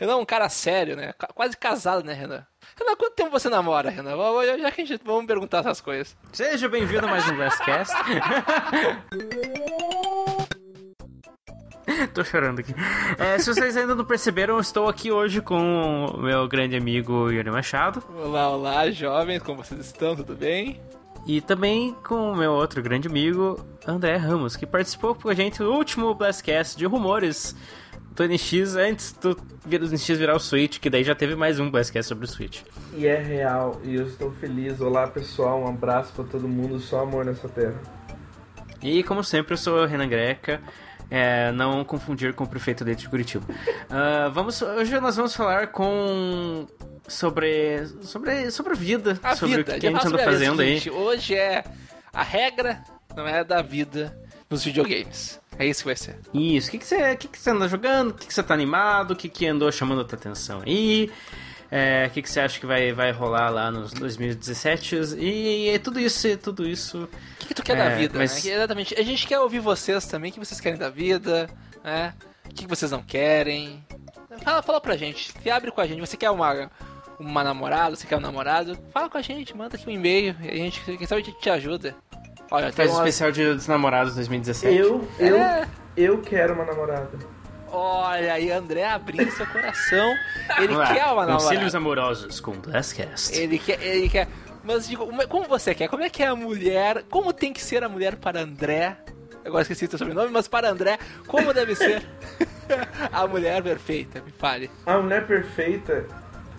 Renan é um cara sério, né? Quase casado, né, Renan? Renan, quanto tempo você namora, Renan? Já que a gente vamos perguntar essas coisas. Seja bem-vindo a mais um Glasscast. Tô chorando aqui. É, se vocês ainda não perceberam, eu estou aqui hoje com o meu grande amigo Yuri Machado. Olá, olá, jovens, como vocês estão? Tudo bem? E também com o meu outro grande amigo, André Ramos, que participou com a gente do último Blastcast de rumores do NX antes do NX virar o Switch, que daí já teve mais um Blastcast sobre o Switch. E é real, e eu estou feliz. Olá pessoal, um abraço para todo mundo, só amor nessa terra. E como sempre, eu sou o Renan Greca. É, não confundir com o prefeito dentro de Curitiba. Uh, vamos, hoje nós vamos falar com sobre sobre sobre a vida, a sobre vida. o que a gente anda fazendo aí. Hoje é a regra não é da vida nos videogames. É isso que vai ser. Isso. O que, que, você, que, que você anda jogando? O que, que você tá animado? O que, que andou chamando a tua atenção aí? É, o que, que você acha que vai, vai rolar lá nos 2017? E, e tudo isso, e tudo isso. O que, que tu quer é, da vida? Mas... Né? Exatamente. A gente quer ouvir vocês também, o que vocês querem da vida, né? O que, que vocês não querem. Fala, fala pra gente, se abre com a gente. Você quer uma, uma namorada, você quer um namorado? Fala com a gente, manda aqui um e-mail a gente, quem sabe a gente te ajuda. Olha, faz o especial de dos namorados 2017. Eu, eu, é. eu quero uma namorada. Olha aí, André abrindo seu coração. Ele quer uma namorada. Conselhos amorosos com Blastcast. Ele quer, ele quer. Mas digo, como você quer? Como é que é a mulher? Como tem que ser a mulher para André? Agora esqueci o seu sobrenome, mas para André, como deve ser a mulher perfeita? Me fale. A mulher perfeita,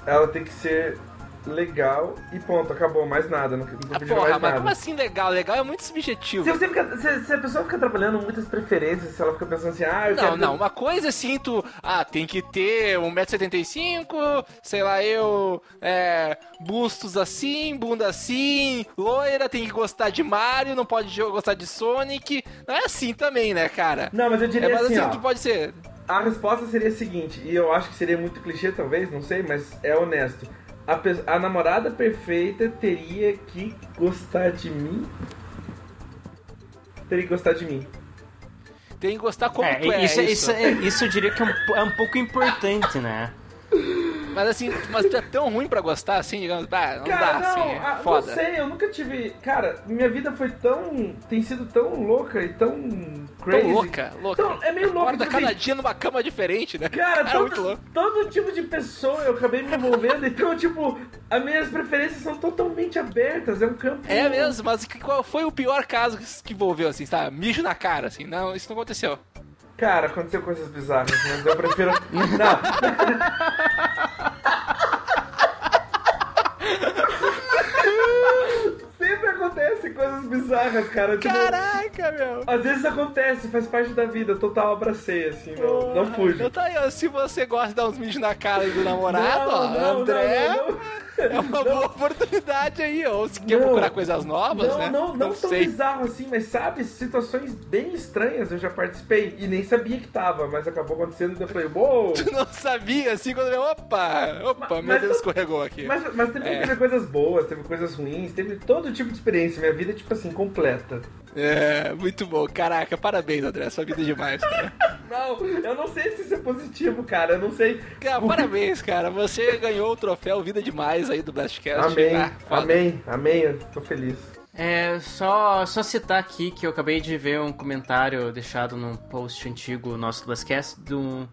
ela tem que ser legal e ponto, acabou, mais nada. Não, não ah, porra, mais mas nada. como assim legal? Legal é muito subjetivo. Se, fica, se, se, a pessoa fica trabalhando muitas preferências, se ela fica pensando assim, ah, eu não, quero. Não, uma coisa assim, tu. Ah, tem que ter 1,75m, sei lá, eu. É, bustos assim, bunda assim, loira, tem que gostar de Mario, não pode gostar de Sonic. Não é assim também, né, cara? Não, mas eu diria é, mas assim. assim ó, pode ser. A resposta seria a seguinte, e eu acho que seria muito clichê, talvez, não sei, mas é honesto a, a namorada perfeita teria que gostar de mim. Teria que gostar de mim. Tem que gostar como é, tu é. Isso, isso. Isso, isso eu diria que é um, é um pouco importante, né? Mas assim, mas tu é tão ruim pra gostar, assim, digamos, ah, não cara, dá, não, assim, é foda. Não sei, eu nunca tive. Cara, minha vida foi tão. tem sido tão louca e tão crazy. Tão louca, louca. Tão, é meio louco. Tipo, cada assim, dia numa cama diferente, né? Cara, é todo, todo tipo de pessoa eu acabei me envolvendo, então, tipo, as minhas preferências são totalmente abertas, é um campo. É mesmo, mas qual foi o pior caso que envolveu, assim, tá? Mijo na cara, assim, não, isso não aconteceu. Cara, aconteceu coisas bizarras, mas eu prefiro. Não. Sempre acontece coisas bizarras, cara. Tipo, Caraca, meu! Às vezes acontece, faz parte da vida. Total abracei, assim, não, não fujo. Então tá aí, se você gosta de dar uns mijos na cara do namorado, não, ó, não, André. Não, é uma boa oportunidade aí, ou se quer procurar coisas novas, não, né? Não, não, não tão bizarro assim, mas sabe, situações bem estranhas eu já participei e nem sabia que tava, mas acabou acontecendo e eu falei, uou! Tu não sabia, assim, quando eu, opa, opa, mas, meu Deus, escorregou aqui. Mas, mas teve, é. teve coisas boas, teve coisas ruins, teve todo tipo de experiência, minha vida, tipo assim, completa. É, muito bom. Caraca, parabéns, André. Sua vida é demais, cara. não, eu não sei se isso é positivo, cara. Eu não sei. Cara, parabéns, cara. Você ganhou o troféu Vida Demais aí do Blastcast. Amém, ah, amém, amém. Eu tô feliz. É, só, só citar aqui que eu acabei de ver um comentário deixado num post antigo nosso do Blastcast do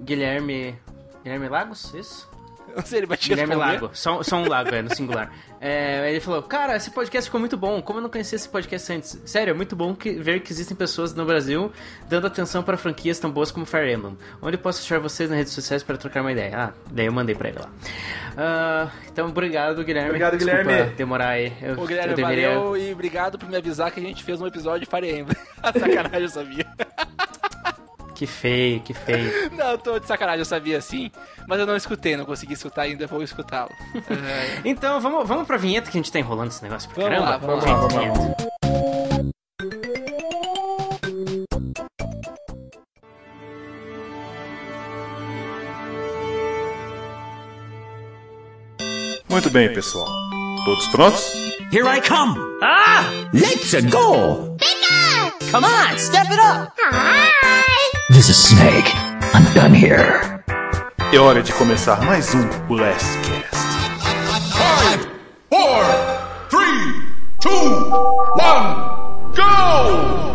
Guilherme. Guilherme Lagos, isso? Não sei, ele vai te Guilherme responder. Lago. Só, só um lago, é, no singular. É, ele falou, cara, esse podcast ficou muito bom. Como eu não conhecia esse podcast antes? Sério, é muito bom que, ver que existem pessoas no Brasil dando atenção para franquias tão boas como Fire Emblem. Onde posso achar vocês nas redes sociais para trocar uma ideia? Ah, daí eu mandei pra ele lá. Uh, então, obrigado, Guilherme. Obrigado, Desculpa Guilherme. demorar aí. Eu, Ô, Guilherme, eu deveria... valeu e obrigado por me avisar que a gente fez um episódio de Fire Emblem. Sacanagem, eu sabia. Que feio, que feio. Não, eu tô de sacanagem, eu sabia sim. Mas eu não escutei, não consegui escutar ainda, vou escutá-lo. então, vamos, vamos pra vinheta que a gente tá enrolando esse negócio pra vamos caramba. Lá, vamos lá, vamos lá. Muito bem, pessoal. Todos prontos? Here I come! Ah! Let's go! Bigger! Come on, step it up! Hi! This is Snake. I'm done here. É hora de começar mais um Last Cast. 5, 4, 3, 2, 1, go!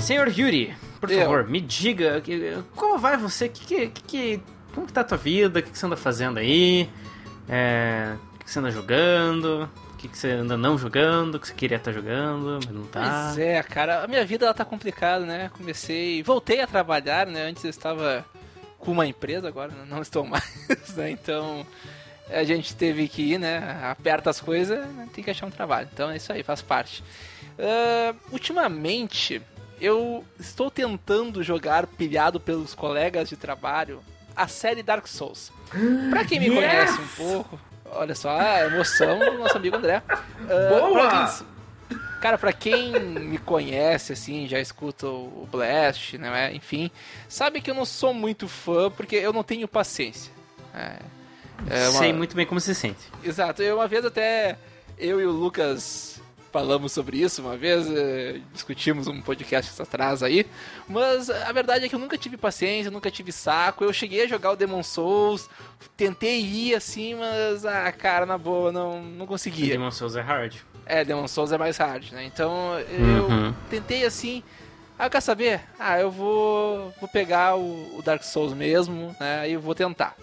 Senhor Yuri, por Eu. favor, me diga que- como vai você? Que, que, que, que- como que tá a tua vida? O que, que você anda fazendo aí? É, o que, você anda jogando? O que, você anda não jogando? O que você queria estar jogando, mas não tá? Pois é, cara, a minha vida ela tá complicada, né? Comecei, voltei a trabalhar, né? Antes eu estava com uma empresa, agora não estou mais, né? Então a gente teve que ir, né? Aperta as coisas, né? tem que achar um trabalho. Então é isso aí, faz parte. Ah, ultimamente eu estou tentando jogar pilhado pelos colegas de trabalho a série Dark Souls. Pra quem me Yes! conhece um pouco, olha só a emoção do nosso amigo André. Ah, Boa! pra quem- Cara, pra quem me conhece, assim, já escuta o Blast, né? Enfim, sabe que eu não sou muito fã porque eu não tenho paciência. É, é uma- Sei muito bem como se sente. Exato, eu uma vez até eu e o Lucas falamos sobre isso uma vez, eh, discutimos um podcast atrás aí, mas a verdade é que eu nunca tive paciência, nunca tive saco, eu cheguei a jogar o Demon Souls, tentei ir assim, mas, ah, cara, na boa, não, não conseguia. Demon Souls é hard. É, Demon Souls é mais hard, né? Então eu Uhum. tentei assim. Ah, quer saber? Ah, eu vou, vou pegar o, o Dark Souls mesmo, né? E eu vou tentar.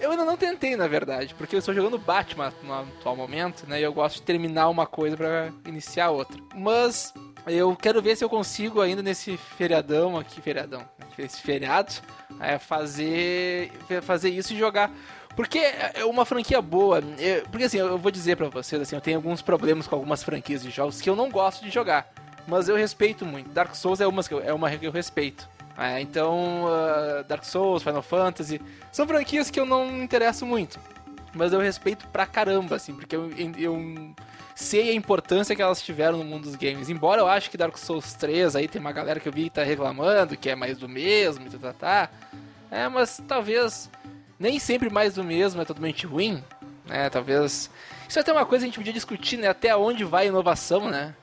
Eu ainda não tentei, na verdade, porque eu estou jogando Batman no atual momento, né? E eu gosto de terminar uma coisa pra iniciar outra. Mas eu quero ver se eu consigo ainda nesse feriadão aqui, feriadão, esse feriado, é, fazer, fazer isso e jogar. Porque é uma franquia boa. é- porque assim, eu vou dizer pra vocês, assim, eu tenho alguns problemas com algumas franquias de jogos que eu não gosto de jogar. Mas eu respeito muito. Dark Souls é uma que eu, é uma que eu respeito. É, então, ah, Dark Souls, Final Fantasy, são franquias que eu não me interesso muito. Mas eu respeito pra caramba, assim, porque eu, eu sei a importância que elas tiveram no mundo dos games. Embora eu acho que Dark Souls 3, aí tem uma galera que eu vi que tá reclamando, que é mais do mesmo, tá, tá, tá. É, mas talvez nem sempre mais do mesmo é totalmente ruim, né? Talvez. Isso é até uma coisa que a gente podia discutir, né? Até onde vai a inovação, né?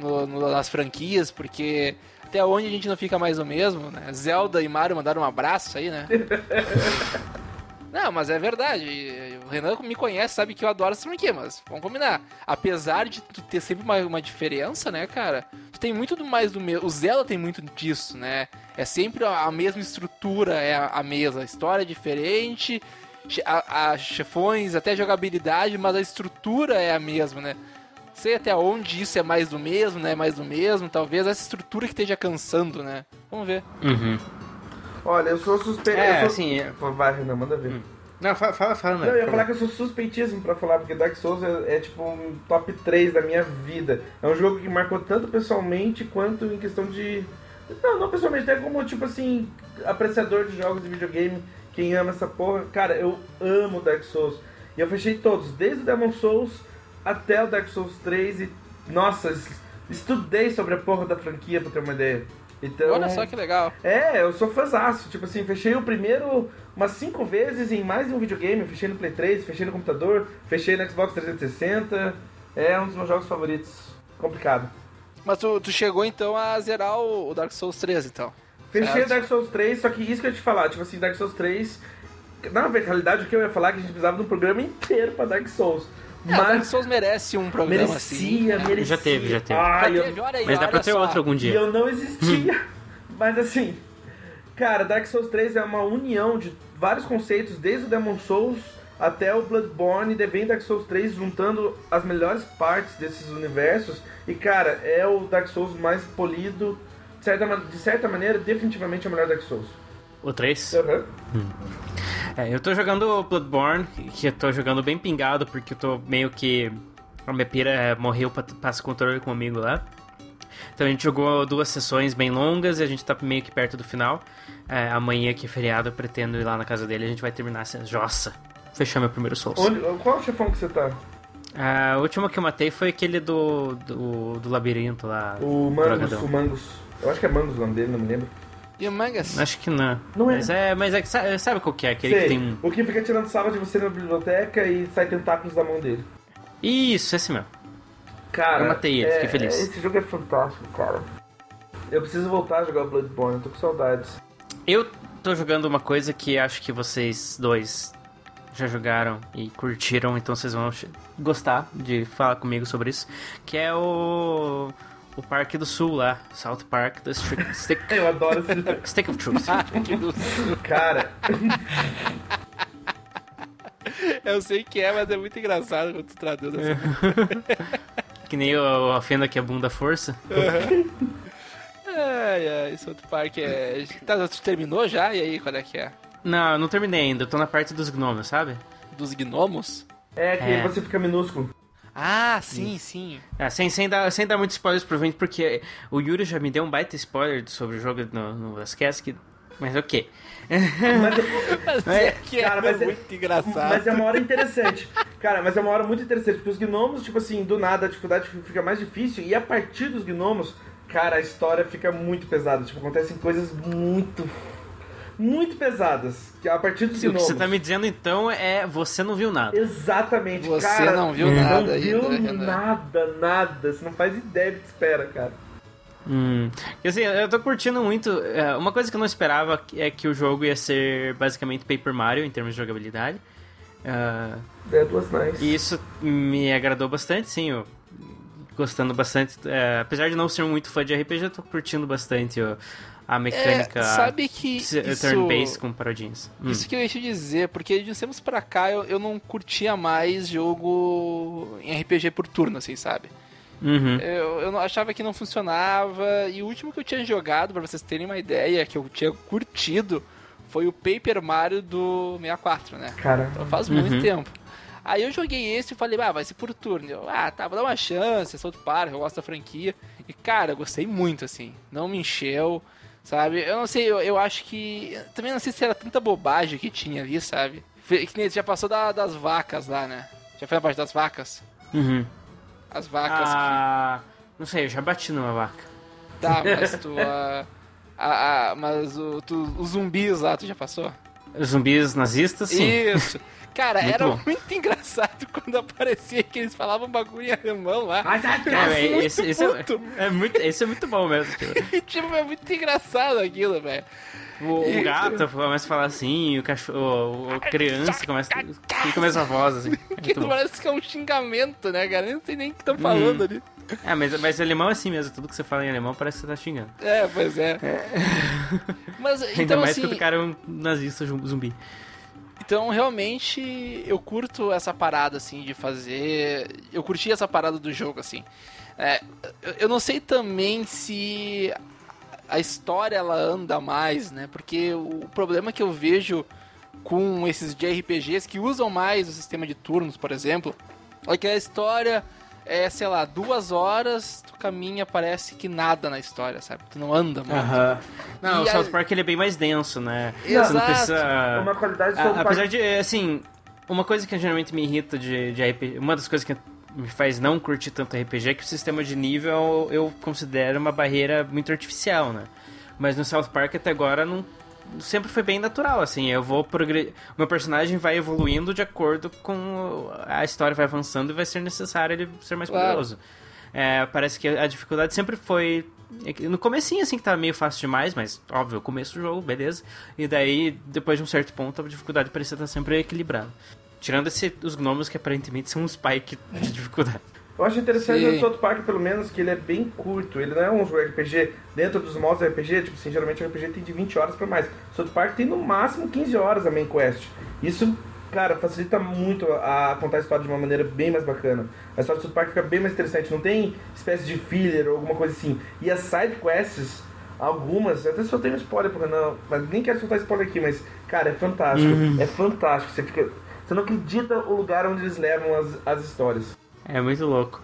No, no- nas franquias, porque até onde a gente não fica mais o mesmo, né? Zelda e Mario mandaram um abraço aí, né? Não, mas é verdade. O Renan me conhece, sabe que eu adoro essa franquia, mas vamos combinar. Apesar de tu ter sempre uma, uma diferença, né, cara? Tu tem muito do mais do mesmo. O Zelda tem muito disso, né? É sempre a, mesma estrutura, é a, a mesma. A história é diferente, che- a, a chefões, até jogabilidade, mas a estrutura é a mesma, né? Sei até onde isso é mais do mesmo, né? Mais do mesmo. Talvez essa estrutura que esteja cansando, né? Vamos ver. Uhum. Olha, eu sou suspeito. É, eu sou... assim, é- Vai, Renan, manda ver. Não, fala, fala, fala, Não, eu ia falar que eu sou suspeitíssimo pra falar, porque Dark Souls é, é, tipo um top 3 da minha vida. É um jogo que marcou tanto pessoalmente quanto em questão de. Não, não pessoalmente, até como, tipo assim, apreciador de jogos de videogame, quem ama essa porra. Cara, eu amo Dark Souls. E eu fechei todos, desde o Demon Souls até o Dark Souls 3 e. Nossa, es- estudei sobre a porra da franquia pra ter uma ideia. Então, Olha só que legal. é, eu sou fãzaço. Tipo assim, fechei o primeiro umas cinco vezes em mais de um videogame. Fechei no Play 3, fechei no computador, fechei no Xbox 360. É um dos meus jogos favoritos. Complicado. Mas tu, tu chegou então a zerar o, Dark Souls 3, então. Fechei o Dark Souls 3, só que isso que eu ia te falar, tipo assim, Dark Souls 3. Na realidade, o que eu ia falar é que a gente precisava de um programa inteiro pra Dark Souls. É, o Dark Mas Souls merece um programa assim. merecia, merecia. Já teve, já teve. Ah, Já eu- teve, olha aí, Mas dá pra ter só. outro algum E dia. eu não existia. Mas assim, cara, Dark Souls 3 é uma união de vários conceitos, desde o Demon Souls até o Bloodborne, e vem Dark Souls 3 juntando as melhores partes desses universos. E cara, é o Dark Souls mais polido, de certa, de certa maneira, definitivamente é o melhor Dark Souls. O 3? Aham. É, eu tô jogando Bloodborne, que eu tô jogando bem pingado, porque eu tô meio que. A minha pira é, morreu pra passar controle com amigo lá. Então a gente jogou duas sessões bem longas e a gente tá meio que perto do final. É, amanhã, que é feriado, eu pretendo ir lá na casa dele e a gente vai terminar essa. Jossa! Fechar meu primeiro Souls. Onde- Qual o chefão que você tá? A última que eu matei foi aquele do, do, do labirinto lá. O Mangus, o Mangus. Eu acho que é Mangus o nome dele, não me lembro. E o Mangas? Acho que não. Não é. Mas é, mas é que sabe, sabe qual que é? Aquele Sei, que tem um. o que fica tirando sarro de você na biblioteca e sai tentáculos da mão dele. Isso, esse mesmo. Cara, Eu matei ele, é- fiquei feliz. Esse jogo é fantástico, cara. Eu preciso voltar a jogar o Bloodborne, eu tô com saudades. Eu tô jogando uma coisa que acho que vocês dois já jogaram e curtiram, então vocês vão gostar de falar comigo sobre isso, que é o o Parque do Sul lá, South Park do Stick, Stick, Eu adoro esse. Stick of Truth. Do- Cara, Eu sei que é, mas é muito engraçado quando tu traduz assim. que nem o a fenda que é bunda força. Ai, ai, South Park é. Tá, tu terminou já? E aí, qual é que é? Não, eu não terminei ainda, eu tô na parte dos gnomos, sabe? Dos gnomos? é que É. você fica minúsculo. Ah, sim, sim. Ah, sem, sem, dar, sem dar muitos spoilers pro vento, porque o Yuri já me deu um baita spoiler sobre o jogo no, no Lastcast, que... mas ok. Mas, Mas é que cara, é mas é- muito engraçado. mas é uma hora interessante. Cara, mas é uma hora muito interessante, porque os gnomos, tipo assim, do nada a dificuldade fica mais difícil, e a partir dos gnomos, cara, a história fica muito pesada. Tipo, acontecem coisas muito. Muito pesadas. Que a partir dos O que você tá me dizendo então é você não viu nada. Exatamente, Você cara. não viu nada Não viu ainda, Renan. nada, nada. Você não faz ideia do que espera, cara. Hum. Porque, assim, eu tô curtindo muito. é, Uma coisa que eu não esperava é que o jogo ia ser basicamente Paper Mario em termos de jogabilidade. Ah, Dead was nice. e isso me agradou bastante, sim. Eu, gostando bastante. é, apesar de não ser muito fã de RPG, eu tô curtindo bastante ó, a mecânica É, sabe que isso- turn-based com parodinhas. Hum. Isso que eu ia te dizer, porque de uns tempos pra cá eu, eu não curtia mais jogo em RPG por turno, assim, sabe? Uhum. Eu, eu não- achava que não funcionava, e o último que eu tinha jogado, pra vocês terem uma ideia, que eu tinha curtido, foi o Paper Mario do 64, né? Cara, Então faz Uhum. muito tempo. Aí eu joguei esse e falei, ah, vai ser por turno. Eu, ah, tá, vou dar uma chance, é South Park, eu gosto da franquia. E, cara, eu gostei muito, assim. Não me encheu, sabe? Eu não sei, eu, eu acho que... Também não sei se era tanta bobagem que tinha ali, sabe? Que nem já passou da- das vacas lá, né? Já foi a parte das vacas? Uhum. As vacas Ah, não sei, eu já bati numa vaca. que... Tá, mas tu... ah, ah, ah, mas o, tu- os zumbis lá, tu já passou? Os zumbis nazistas, sim. Isso. Cara, Muito era bom. muito engraçado quando aparecia que eles falavam bagulho em alemão lá. É, é, esse, esse é, é muito, esse é muito bom mesmo. tipo. Tipo, é muito engraçado aquilo, velho. O, o gato começa a falar assim, o cachorro, a criança começa, começa a voz assim. É Que parece que é um xingamento, né, cara? Eu não sei nem o que estão falando Uhum. ali. É, mas, mas alemão é assim mesmo, tudo que você fala em alemão parece que você tá xingando. É, pois é. Mas, Ainda então, mais assim, quando o cara é um nazista zum- zumbi. Então, realmente, eu curto essa parada, assim, de fazer... Eu curti essa parada do jogo, assim. É, eu- não sei também se a história, ela anda mais, né? Porque o problema que eu vejo com esses JRPGs que usam mais o sistema de turnos, por exemplo, é que a história é, sei lá, duas horas, tu caminha, parece que nada na história, sabe? Tu não anda muito. Não, E o a- South Park ele é bem mais denso, né? Você Exato. não precisa... uma qualidade A- sobre apesar de, assim, uma coisa que geralmente me irrita de, de RPG, uma das coisas que me faz não curtir tanto RPG é que o sistema de nível eu considero uma barreira muito artificial, né? Mas no South Park até agora não sempre foi bem natural, assim, eu vou progredir, meu personagem vai evoluindo de acordo com a história vai avançando e vai ser necessário ele ser mais Claro. poderoso. É, parece que a dificuldade sempre foi é no comecinho assim que tava meio fácil demais, mas óbvio, começo do jogo, beleza. E daí, depois de um certo ponto, a dificuldade parecia estar sempre equilibrada. Tirando esse, os gnomos que aparentemente são um spike de dificuldade. Eu acho interessante Sim. no South Park, pelo menos, que ele é bem curto. Ele não é um jogo RPG dentro dos modos RPG, tipo assim, geralmente o RPG tem de 20 horas pra mais. South Park tem no máximo 15 horas a main quest. Isso, cara, facilita muito a contar a história de uma maneira bem mais bacana. A história do South Park fica bem mais interessante, não tem espécie de filler ou alguma coisa assim. E as side quests, algumas, até soltei um spoiler pro Renan, mas nem quero soltar spoiler aqui, mas, cara, é fantástico. É fantástico. Você fica. Você não acredita o lugar onde eles levam as, as histórias. É muito louco.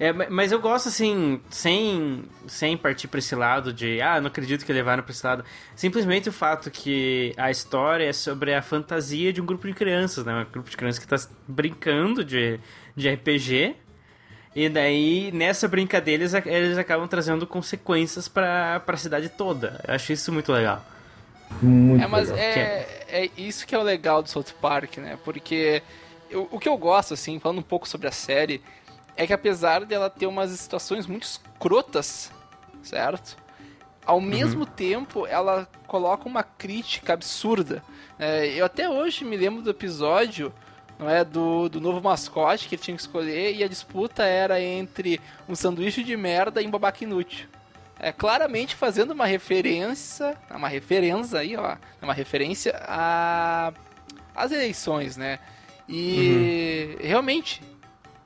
É, ma- mas eu gosto, assim, sem, sem partir pra esse lado de, ah, não acredito que levaram pra esse lado. Simplesmente o fato que a história é sobre a fantasia de um grupo de crianças, né? Um grupo de crianças que tá brincando de, de RPG. E daí, nessa brincadeira, eles, eles acabam trazendo consequências pra, pra cidade toda. Eu acho isso muito legal. Muito É, mas legal. é, é isso que é o legal do South Park, né? Porque eu- o que eu gosto, assim, falando um pouco sobre a série, é que apesar dela ter umas situações muito escrotas, certo? Ao mesmo tempo, ela coloca uma crítica absurda. É, eu até hoje me lembro do episódio não é do, do novo mascote que ele tinha que escolher e a disputa era entre um sanduíche de merda e um babaca inútil. É claramente fazendo uma referência, uma referência aí, ó, uma referência a às eleições, né? E realmente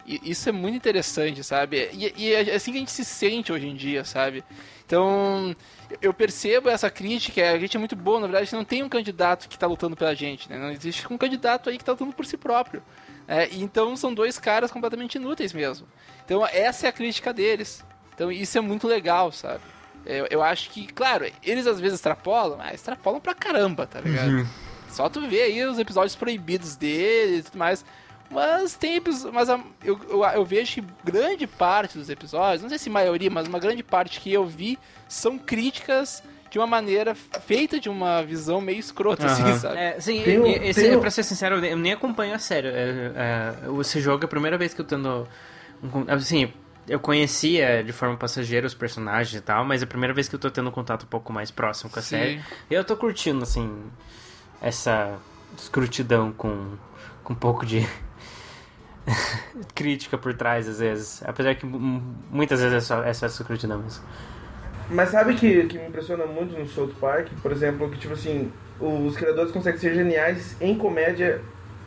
isso é muito interessante, sabe? E, e é assim que a gente se sente hoje em dia, sabe? Então, eu percebo essa crítica, a gente é muito boa, na verdade, não tem um candidato que está lutando pela gente, né? Não existe um candidato aí que está lutando por si próprio. É, então, são dois caras completamente inúteis mesmo. Então, essa é a crítica deles. Então, isso é muito legal, sabe? Eu, eu acho que, claro, eles às vezes extrapolam, mas extrapolam pra caramba, tá ligado? Uhum. Só tu vê aí os episódios proibidos dele e tudo mais. Mas tem episódios. Mas eu, eu, eu, vejo que grande parte dos episódios, não sei se maioria, mas uma grande parte que eu vi são críticas de uma maneira feita de uma visão meio escrota, uhum. assim, sabe? É, sim, um, esse, pra ser sincero, eu nem acompanho a sério. É, é, esse jogo é a primeira vez que eu tendo. Assim, eu conhecia de forma passageira os personagens e tal, mas é a primeira vez que eu tô tendo um contato um pouco mais próximo com a Sim. série. E eu tô curtindo, assim, essa escrutidão com, com um pouco de crítica por trás, às vezes. Apesar que muitas vezes é só, é só escrutidão mesmo. Mas sabe que, que me impressiona muito no South Park? Por exemplo, que tipo assim, os criadores conseguem ser geniais em comédia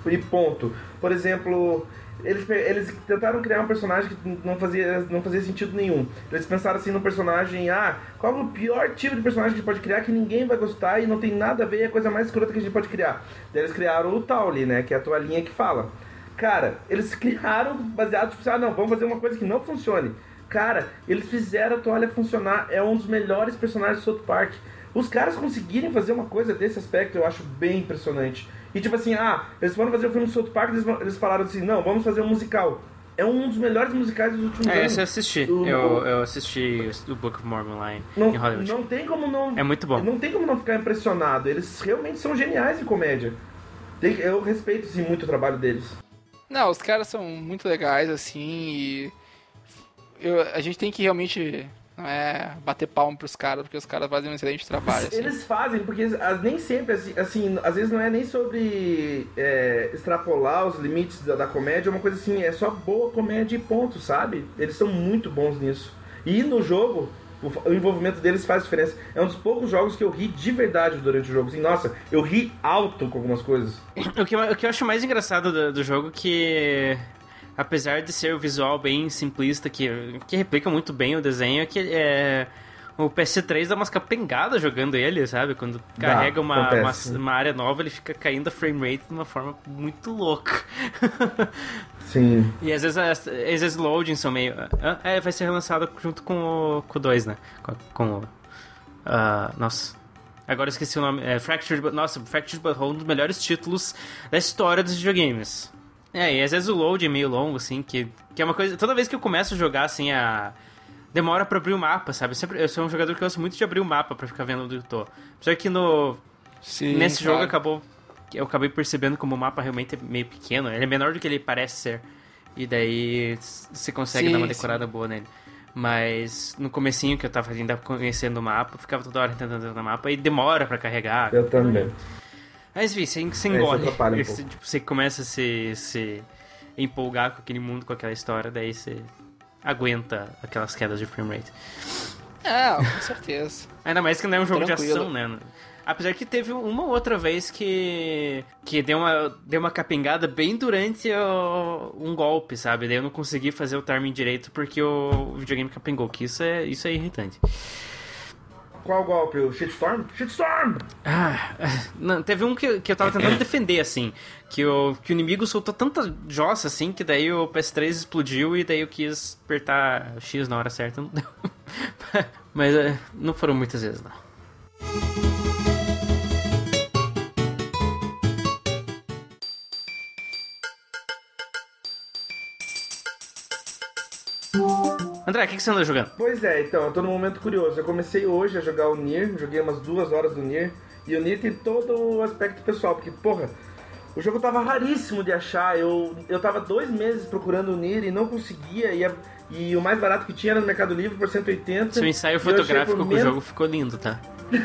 e ponto. Por exemplo, eles, eles tentaram criar um personagem que não fazia, não fazia sentido nenhum. Eles pensaram assim no personagem, ah, qual é o pior tipo de personagem que a gente pode criar que ninguém vai gostar e não tem nada a ver, é a coisa mais escrota que a gente pode criar. Daí eles criaram o Tauli, né, que é a toalhinha que fala. Cara, eles criaram baseado, tipo, ah, não, vamos fazer uma coisa que não funcione. Cara, eles fizeram a toalha funcionar, é um dos melhores personagens do South Park. Os caras conseguirem fazer uma coisa desse aspecto, eu acho bem impressionante. E tipo assim, ah, eles foram fazer o filme do South Park, eles, eles falaram assim, não, vamos fazer um musical. É um dos melhores musicais dos últimos é, anos. É, esse eu assisti. Do- Eu, eu assisti o Book of Mormon lá em, Não, em Hollywood. não tem como não. É muito bom. Não tem como não ficar impressionado. Eles realmente são geniais em comédia. Tem- eu respeito sim, muito o trabalho deles. Não, os caras são muito legais, assim, e. eu- a gente tem que realmente não é, bater palmo pros caras, porque os caras fazem um excelente trabalho. Assim. Eles fazem, porque as- nem sempre, assim, assim, às vezes não é nem sobre é, extrapolar os limites da, da comédia, é uma coisa assim, é só boa comédia e ponto, sabe? Eles são muito bons nisso. E no jogo, o, o envolvimento deles faz diferença. É um dos poucos jogos que eu ri de verdade durante o jogo. Assim, nossa, eu ri alto com algumas coisas. O que, eu- o que eu acho mais engraçado do, do jogo é que, apesar de ser o visual bem simplista, que, que replica muito bem o desenho, é que é, o PS3 dá umas capengadas jogando ele, sabe? Quando carrega uma, uma, uma área nova, ele fica caindo a frame rate de uma forma muito louca. Sim. e às vezes, às vezes loading são meio... ah, É, vai ser relançado junto com o, com o 2, né? Com, com o... ah, nossa... Agora eu esqueci o nome. É Fractured But... Nossa, Fractured But Whole, um dos melhores títulos da história dos videogames. É, e às vezes o load é meio longo, assim, que, que é uma coisa... Toda vez que eu começo a jogar, assim, a... Demora pra abrir o mapa, sabe? Eu, sempre, eu sou um jogador que gosta muito de abrir o mapa pra ficar vendo onde eu tô. Só que no... Sim, Nesse claro. jogo acabou... Eu acabei percebendo como o mapa realmente é meio pequeno. Ele é menor do que ele parece ser. E daí você consegue Sim, dar uma sim. decorada boa nele. Mas no comecinho que eu tava ainda conhecendo o mapa, eu ficava toda hora tentando entrar no mapa e demora pra carregar. Eu também. Mas enfim, você, você É, engole. um Você, pouco. tipo, você começa a se, se empolgar com aquele mundo, com aquela história, daí você aguenta aquelas quedas de frame rate. É, com certeza. Ainda mais que não é um jogo de Tranquilo. ação, né? Apesar que teve uma outra vez que que deu uma, deu uma capengada bem durante o- um golpe, sabe? Daí eu não consegui fazer o timing direito porque o videogame capengou, que isso é, isso é irritante. Qual golpe? O Shitstorm? Shitstorm! Ah, não, teve um que, que eu tava tentando defender, assim. Que o, que o inimigo soltou tanta jossa, assim, que daí o PS3 explodiu e daí eu quis apertar X na hora certa. Não deu. Mas é, não foram muitas vezes, não. André, o que, que você anda jogando? Pois é, então, eu tô num momento curioso. Eu comecei hoje a jogar o Nier, joguei umas duas horas do Nier, e o Nier tem todo o aspecto pessoal, porque, porra, O jogo tava raríssimo de achar. Eu, eu tava dois meses procurando o Nier e não conseguia. E, a- e o mais barato que tinha era no Mercado Livre por 180. Seu ensaio fotográfico com o jogo ficou lindo, tá?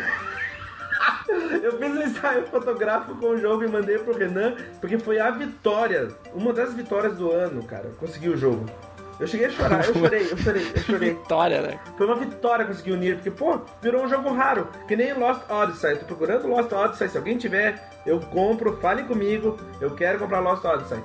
Eu fiz um ensaio fotográfico com o jogo e mandei pro Renan, porque foi a vitória, uma das vitórias do ano, cara. Consegui o jogo. Eu cheguei a chorar, eu chorei, eu chorei, eu chorei. Vitória, né? Foi uma vitória conseguir unir, porque, pô, virou um jogo raro. Que nem Lost Odyssey. Tô procurando Lost Odyssey. Se alguém tiver, eu compro, fale comigo. Eu quero comprar Lost Odyssey.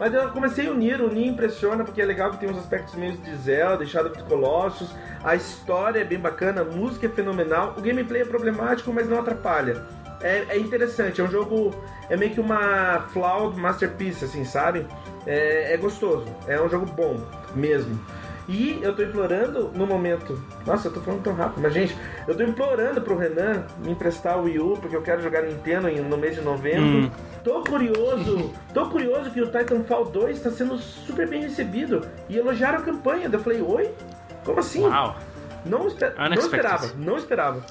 Mas eu comecei a unir, o Nier impressiona porque é legal que tem uns aspectos meio de Zelda, Shadow of the Colossus, a história é bem bacana, a música é fenomenal, o gameplay é problemático, mas não atrapalha. É, é interessante, é um jogo, é meio que uma flawed masterpiece, assim, sabe? É, é gostoso, é um jogo bom, mesmo. E eu tô implorando no momento. Nossa, eu tô falando tão rápido, mas gente, eu tô implorando pro Renan me emprestar o Wii U, porque eu quero jogar Nintendo no mês de novembro. Hum. Tô curioso, tô curioso que o Titanfall 2 tá sendo super bem recebido. E elogiaram a campanha. Daí eu falei, oi? Como assim? Uau. Não, esper- não esperava, não esperava.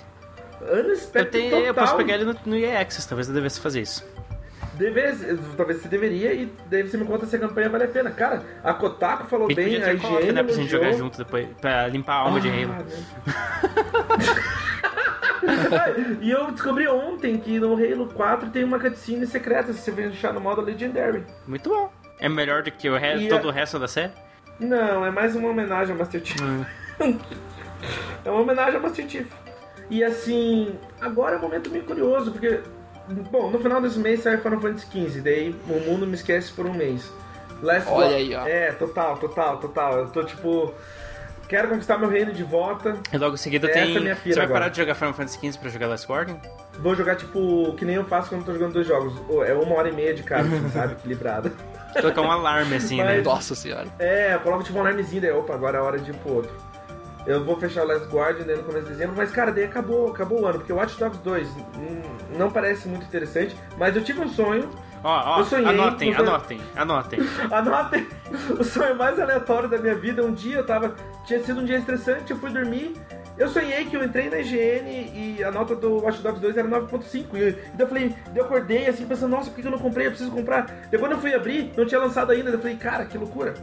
Eu, Unexpected tenho, total. eu posso pegar ele no, no EA Access, talvez eu devesse fazer isso. Deve- talvez você deveria e daí você me conta se a campanha vale a pena. Cara, a Kotaku falou bem, a IGN né, pra gente jogar junto depois, pra limpar a alma de Halo. Ah, e eu descobri ontem que no Halo 4 tem uma cutscene secreta se você deixar no modo Legendary. Muito bom. É melhor do que o re- E a- todo o resto da série? Não, é mais uma homenagem ao Master Chief. é uma homenagem ao Master Chief. E assim, agora é um momento meio curioso, porque, bom, no final desse mês sai Final Fantasy XV, daí o mundo me esquece por um mês. Last Olha aí, ó. É, total, total, total. Eu tô tipo. Quero conquistar meu reino de volta. E logo em seguida Essa tem. é minha Você vai agora. parar de jogar Final Fantasy XV pra jogar Last Guardian? Vou jogar, tipo, que nem eu faço quando tô jogando dois jogos. É uma hora e meia de cada, assim, sabe? Equilibrado. Colocar um alarme assim, né? Mas- Nossa senhora. É, eu coloco tipo um alarmezinho, daí, opa, agora é hora de ir pro outro. Eu vou fechar o Last Guardian daí no começo de dezembro, mas cara, daí acabou, acabou o ano, porque o Watch Dogs 2 hum, não parece muito interessante, mas eu tive um sonho, Ó, ó, Eu sonhei, anotem, anotem, anotem. anotem, o sonho mais aleatório da minha vida, um dia eu tava, tinha sido um dia estressante, eu fui dormir, eu sonhei que eu entrei na IGN e a nota do Watch Dogs 2 era 9.5, e eu falei, daí eu acordei assim, pensando, nossa, por que eu não comprei, eu preciso comprar, quando eu fui abrir, não tinha lançado ainda, eu falei, cara, que loucura.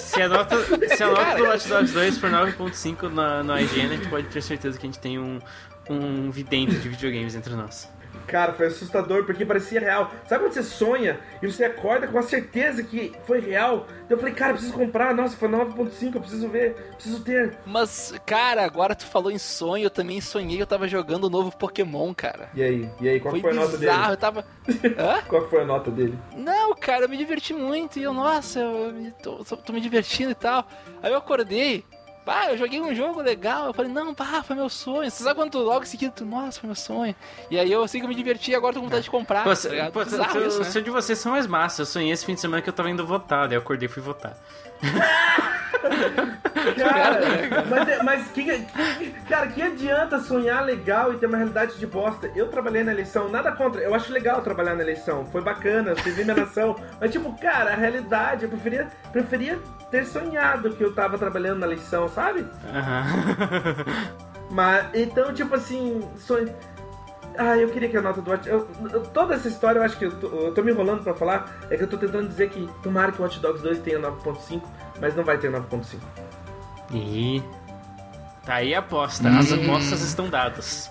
Se a nota, se a nota do Watch Dogs 2 for 9.5 na, na IGN, a gente pode ter certeza que a gente tem um, um vidente de videogames entre nós. Cara, foi assustador porque parecia real. Sabe quando você sonha e você acorda com a certeza que foi real? Então eu falei, cara, eu preciso comprar. Nossa, foi 9.5, eu preciso ver, preciso ter. Mas, cara, agora tu falou em sonho, eu também sonhei, eu tava jogando o novo Pokémon, cara. E aí? E aí, qual Foi foi, a nota bizarro, dele? eu tava. Hã? Qual foi a nota dele? Não, cara, eu me diverti muito e eu, nossa, eu me- tô, tô- tô me divertindo e tal. Aí eu acordei, pá, eu joguei um jogo legal. Eu falei, não, pá, foi meu sonho. Você sabe quando tu logo em seguida, tu, nossa, foi meu sonho. E aí eu assim que eu me diverti agora tô com vontade de comprar. Pô, tá pô, isso, né? de vocês são mais massa. Eu sonhei esse fim de semana que eu tava indo votar, daí eu acordei e fui votar. Cara, mas, mas que, cara, que adianta sonhar legal e ter uma realidade de bosta? Eu trabalhei na eleição, nada contra. Eu acho legal trabalhar na eleição. Foi bacana, servi minha nação. Mas, tipo, cara, a realidade, eu preferia, preferia ter sonhado que eu tava trabalhando na eleição, sabe? Aham. Mas, então, tipo assim, sonho. Ah, eu queria que a nota do Watch... eu- eu- toda essa história, eu acho que eu tô, eu tô me enrolando pra falar, é que eu tô tentando dizer que tomara que o Watch Dogs 2 tenha 9.5, mas não vai ter 9.5. E. Tá aí a aposta. As apostas estão dadas.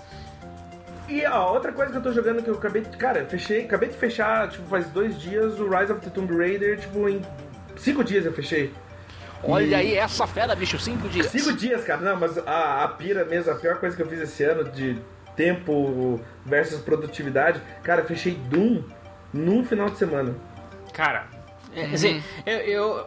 E ó, outra coisa que eu tô jogando que eu acabei de. Cara, fechei, acabei de fechar, tipo, faz dois dias o Rise of the Tomb Raider, tipo, em cinco dias eu fechei. Olha aí essa fera, bicho, cinco dias. Cinco dias, cara, não, mas a, a pira mesmo, a pior coisa que eu fiz esse ano de tempo versus produtividade, cara, eu fechei Doom num final de semana. Cara, é, assim, eu, eu,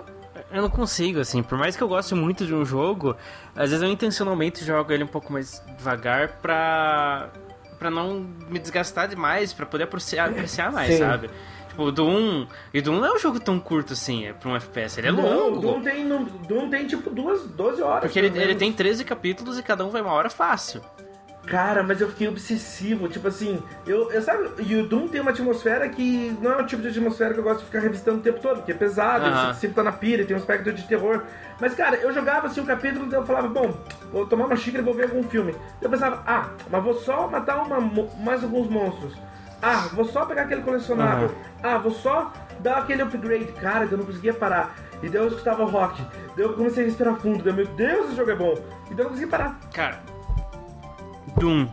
eu não consigo, assim, por mais que eu goste muito de um jogo, às vezes eu intencionalmente jogo ele um pouco mais devagar pra, pra não me desgastar demais, pra poder apreciar, apreciar mais, Sim. sabe? Tipo, o Doom. E o Doom não é um jogo tão curto assim, é pra um FPS, ele é Não, longo. Doom tem, Doom tem tipo duas, 12 horas. Porque ele, ele tem 13 capítulos e cada um vai uma hora fácil. Cara, mas eu fiquei obsessivo, tipo assim, eu, eu sabe, e o Doom tem uma atmosfera que não é o tipo de atmosfera que eu gosto de ficar revisitando o tempo todo, porque é pesado, você sempre tá na pira, tem um aspecto de terror. Mas, cara, eu jogava assim um capítulo e eu falava, bom, vou tomar uma xícara e vou ver algum filme. Eu pensava, ah, mas vou só matar uma, mais alguns monstros. Ah, vou só pegar aquele colecionável. Ah, vou só dar aquele upgrade. Cara, eu não conseguia parar. E daí eu escutava rock. Daí eu comecei a respirar fundo. Daí, meu Deus, esse jogo é bom. E daí eu não conseguia parar. Cara, Doom.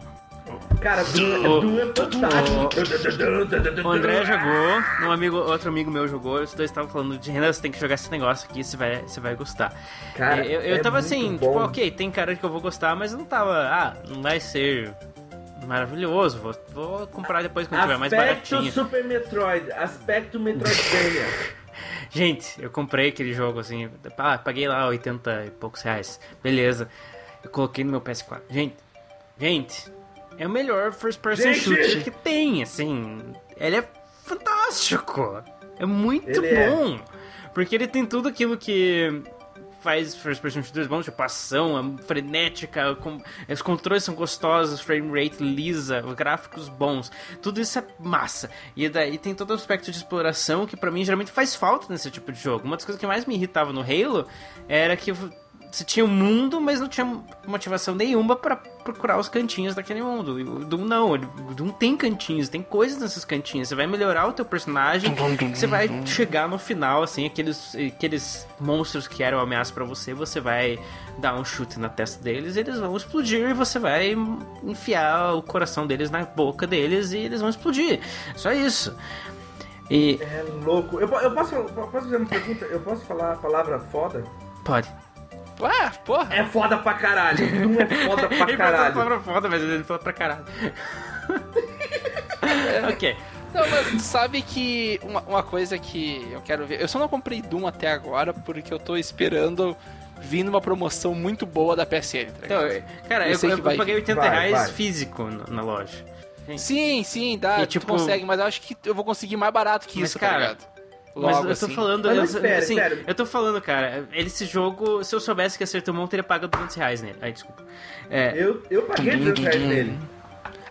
Cara, Doom, Doom é fantástico. O André jogou, um amigo, outro amigo meu jogou, os dois estavam falando de Renan, você tem que jogar esse negócio aqui, você vai, você vai gostar. Cara, eu, eu é tava assim, bom. tipo, ok, tem cara que eu vou gostar, mas eu não tava, ah, não vai ser maravilhoso, vou, vou comprar depois quando tiver mais Aspecto baratinho. Super Metroid. Aspecto Metroidvania. Gente, eu comprei aquele jogo assim, ah, paguei lá 80 e poucos reais, beleza. Eu coloquei no meu PS4. Gente, gente, é o melhor first person Gente! shooter que tem, assim. Ele é fantástico. É muito Ele é. bom. Porque ele tem tudo aquilo que faz first person shooters bons, tipo ação, é frenética, com- os controles são gostosos, frame rate lisa, os gráficos bons, tudo isso é massa. E daí tem todo o aspecto de exploração que pra mim geralmente faz falta nesse tipo de jogo. Uma das coisas que mais me irritava no Halo era que você tinha um mundo, mas não tinha motivação nenhuma pra procurar os cantinhos daquele mundo. O Doom não, o Doom tem cantinhos, tem coisas nesses cantinhos. Você vai melhorar o teu personagem, você vai chegar no final, assim, aqueles, aqueles monstros que eram ameaça pra você, você vai dar um chute na testa deles, eles vão explodir e você vai enfiar o coração deles na boca deles e eles vão explodir. Só isso. E. É louco. Eu, eu posso, eu posso fazer uma pergunta? Eu posso falar a palavra foda? Pode. Ué, porra. É foda pra caralho. Doom é foda pra Ele falou caralho. foda, mas ele falou pra caralho. ok. Não, mas tu sabe que uma, uma coisa que eu quero ver. Eu só não comprei Doom até agora porque eu tô esperando vir numa promoção muito boa da PSN, tá Então, ligado? cara, Eu eu, sei eu que vai paguei vir. 80 Vai, reais vai. físico na, na loja. Sim, sim, dá. E, tu tipo- consegue, mas eu acho que eu vou conseguir mais barato que Mas, isso, cara, tá ligado? Mas Logo eu tô assim. falando, Mas eu, assim, eu tô falando, cara, esse jogo, se eu soubesse que ia ser tão bom, eu teria pago 200 reais nele. Ai, desculpa. É, Eu, eu paguei 200 reais nele.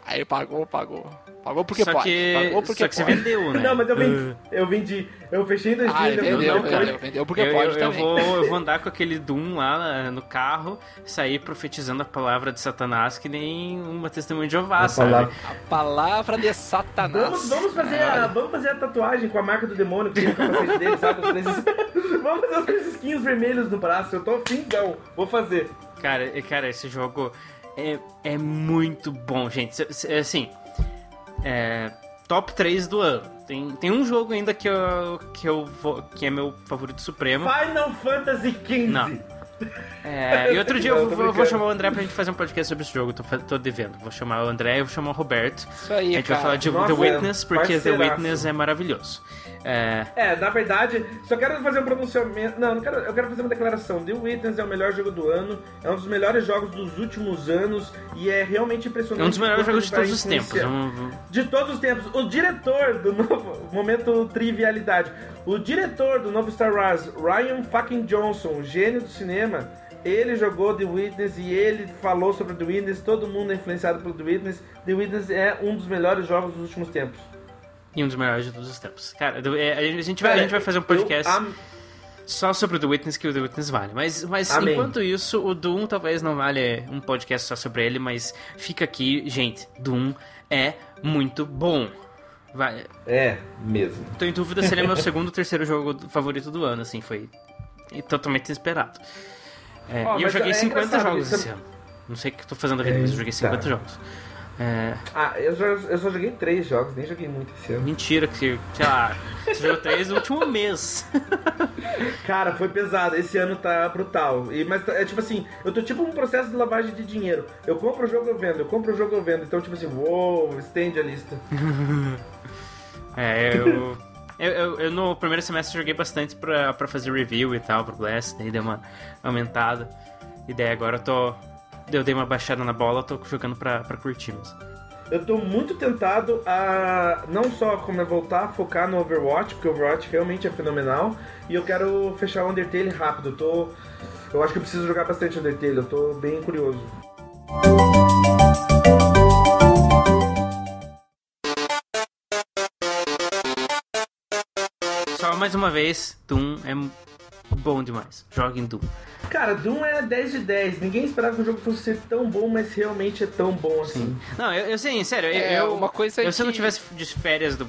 Aí pagou, pagou. Pagou porque só pode. que, Pagou porque só que você pode. vendeu, né? Não, mas eu vendi. Eu vendi. Eu fechei em 2000 Ah, vendeu, vendeu, vendeu porque eu, pode eu, eu vou, eu vou andar com aquele Doom lá no carro, sair profetizando a palavra de Satanás que nem uma testemunha de Jeová, A sabe? palavra- A palavra de Satanás. Vamos, vamos, fazer a, vamos fazer a tatuagem com a marca do demônio que tem no capacete dele, sabe? Vamos fazer os três esquinhos vermelhos no braço. Eu tô finzão. Vou fazer. Cara, cara, esse jogo é, é muito bom, gente. Assim, é, top 3 do ano. Tem, tem um jogo ainda que eu, que eu vou, que é meu favorito supremo. Final Fantasy XV. Não. É, e outro dia Não, eu vou, eu vou chamar o André pra gente fazer um podcast sobre esse jogo. Tô, tô devendo. Vou chamar o André e vou chamar o Roberto. Isso aí, a gente cara. vai falar de Nossa, The Witness, porque The. Witness é maravilhoso. É, É, na verdade, só quero fazer um pronunciamento. Não, não quero, eu quero fazer uma declaração. The Witness é o melhor jogo do ano, é um dos melhores jogos dos últimos anos e é realmente impressionante. é um dos melhores jogos de todos os tempos. Um- De todos os tempos. O diretor do novo. Momento trivialidade. O diretor do novo Star Wars, Ryan fucking Johnson, gênio do cinema. Ele jogou The Witness e ele falou sobre The Witness. Todo mundo é influenciado pelo The Witness. The Witness é um dos melhores jogos dos últimos tempos. E um dos melhores de todos os tempos. Cara, é, a gente vai, a Cara, gente vai fazer um podcast eu só sobre o The Witness, que o The Witness vale. Mas, mas Amém. enquanto isso, o Doom talvez não vale um podcast só sobre ele, mas fica aqui, gente, Doom é muito bom. Vai, É, mesmo. tô em dúvida se ele é meu segundo ou terceiro jogo favorito do ano, assim, foi totalmente inesperado. É, Ó, e eu joguei é 50 engraçado, jogos isso é- esse ano. Não sei o que eu tô fazendo a vida, mas eu joguei 50 Eita. jogos. É, Ah, eu, já, eu só joguei três jogos, nem joguei muito esse ano. mentira que, sei lá, você jogou 3 no último mês. Cara, foi pesado. Esse ano tá brutal. E, mas é tipo assim, eu tô tipo um processo de lavagem de dinheiro. Eu compro o jogo, eu vendo. Eu compro o jogo, eu vendo. Então, tipo assim, uou, estende a lista. É, eu, eu, eu, eu no primeiro semestre joguei bastante pra, pra fazer review e tal, pro Blast, daí deu uma aumentada. E daí agora eu tô. Eu dei uma baixada na bola, tô jogando pra, pra curtir mesmo. Eu tô muito tentado a não só como é voltar a focar no Overwatch, porque o Overwatch realmente é fenomenal. E eu quero fechar o Undertale rápido. Eu tô. Eu acho que eu preciso jogar bastante Undertale, eu tô bem curioso. Só mais uma vez, Doom é bom demais. Joguem Doom. Cara, Doom é 10 de 10. Ninguém esperava que o jogo fosse ser tão bom, mas realmente é tão bom assim. Não, eu, eu sei, sério, É, eu, uma coisa eu, se eu não que- tivesse de férias do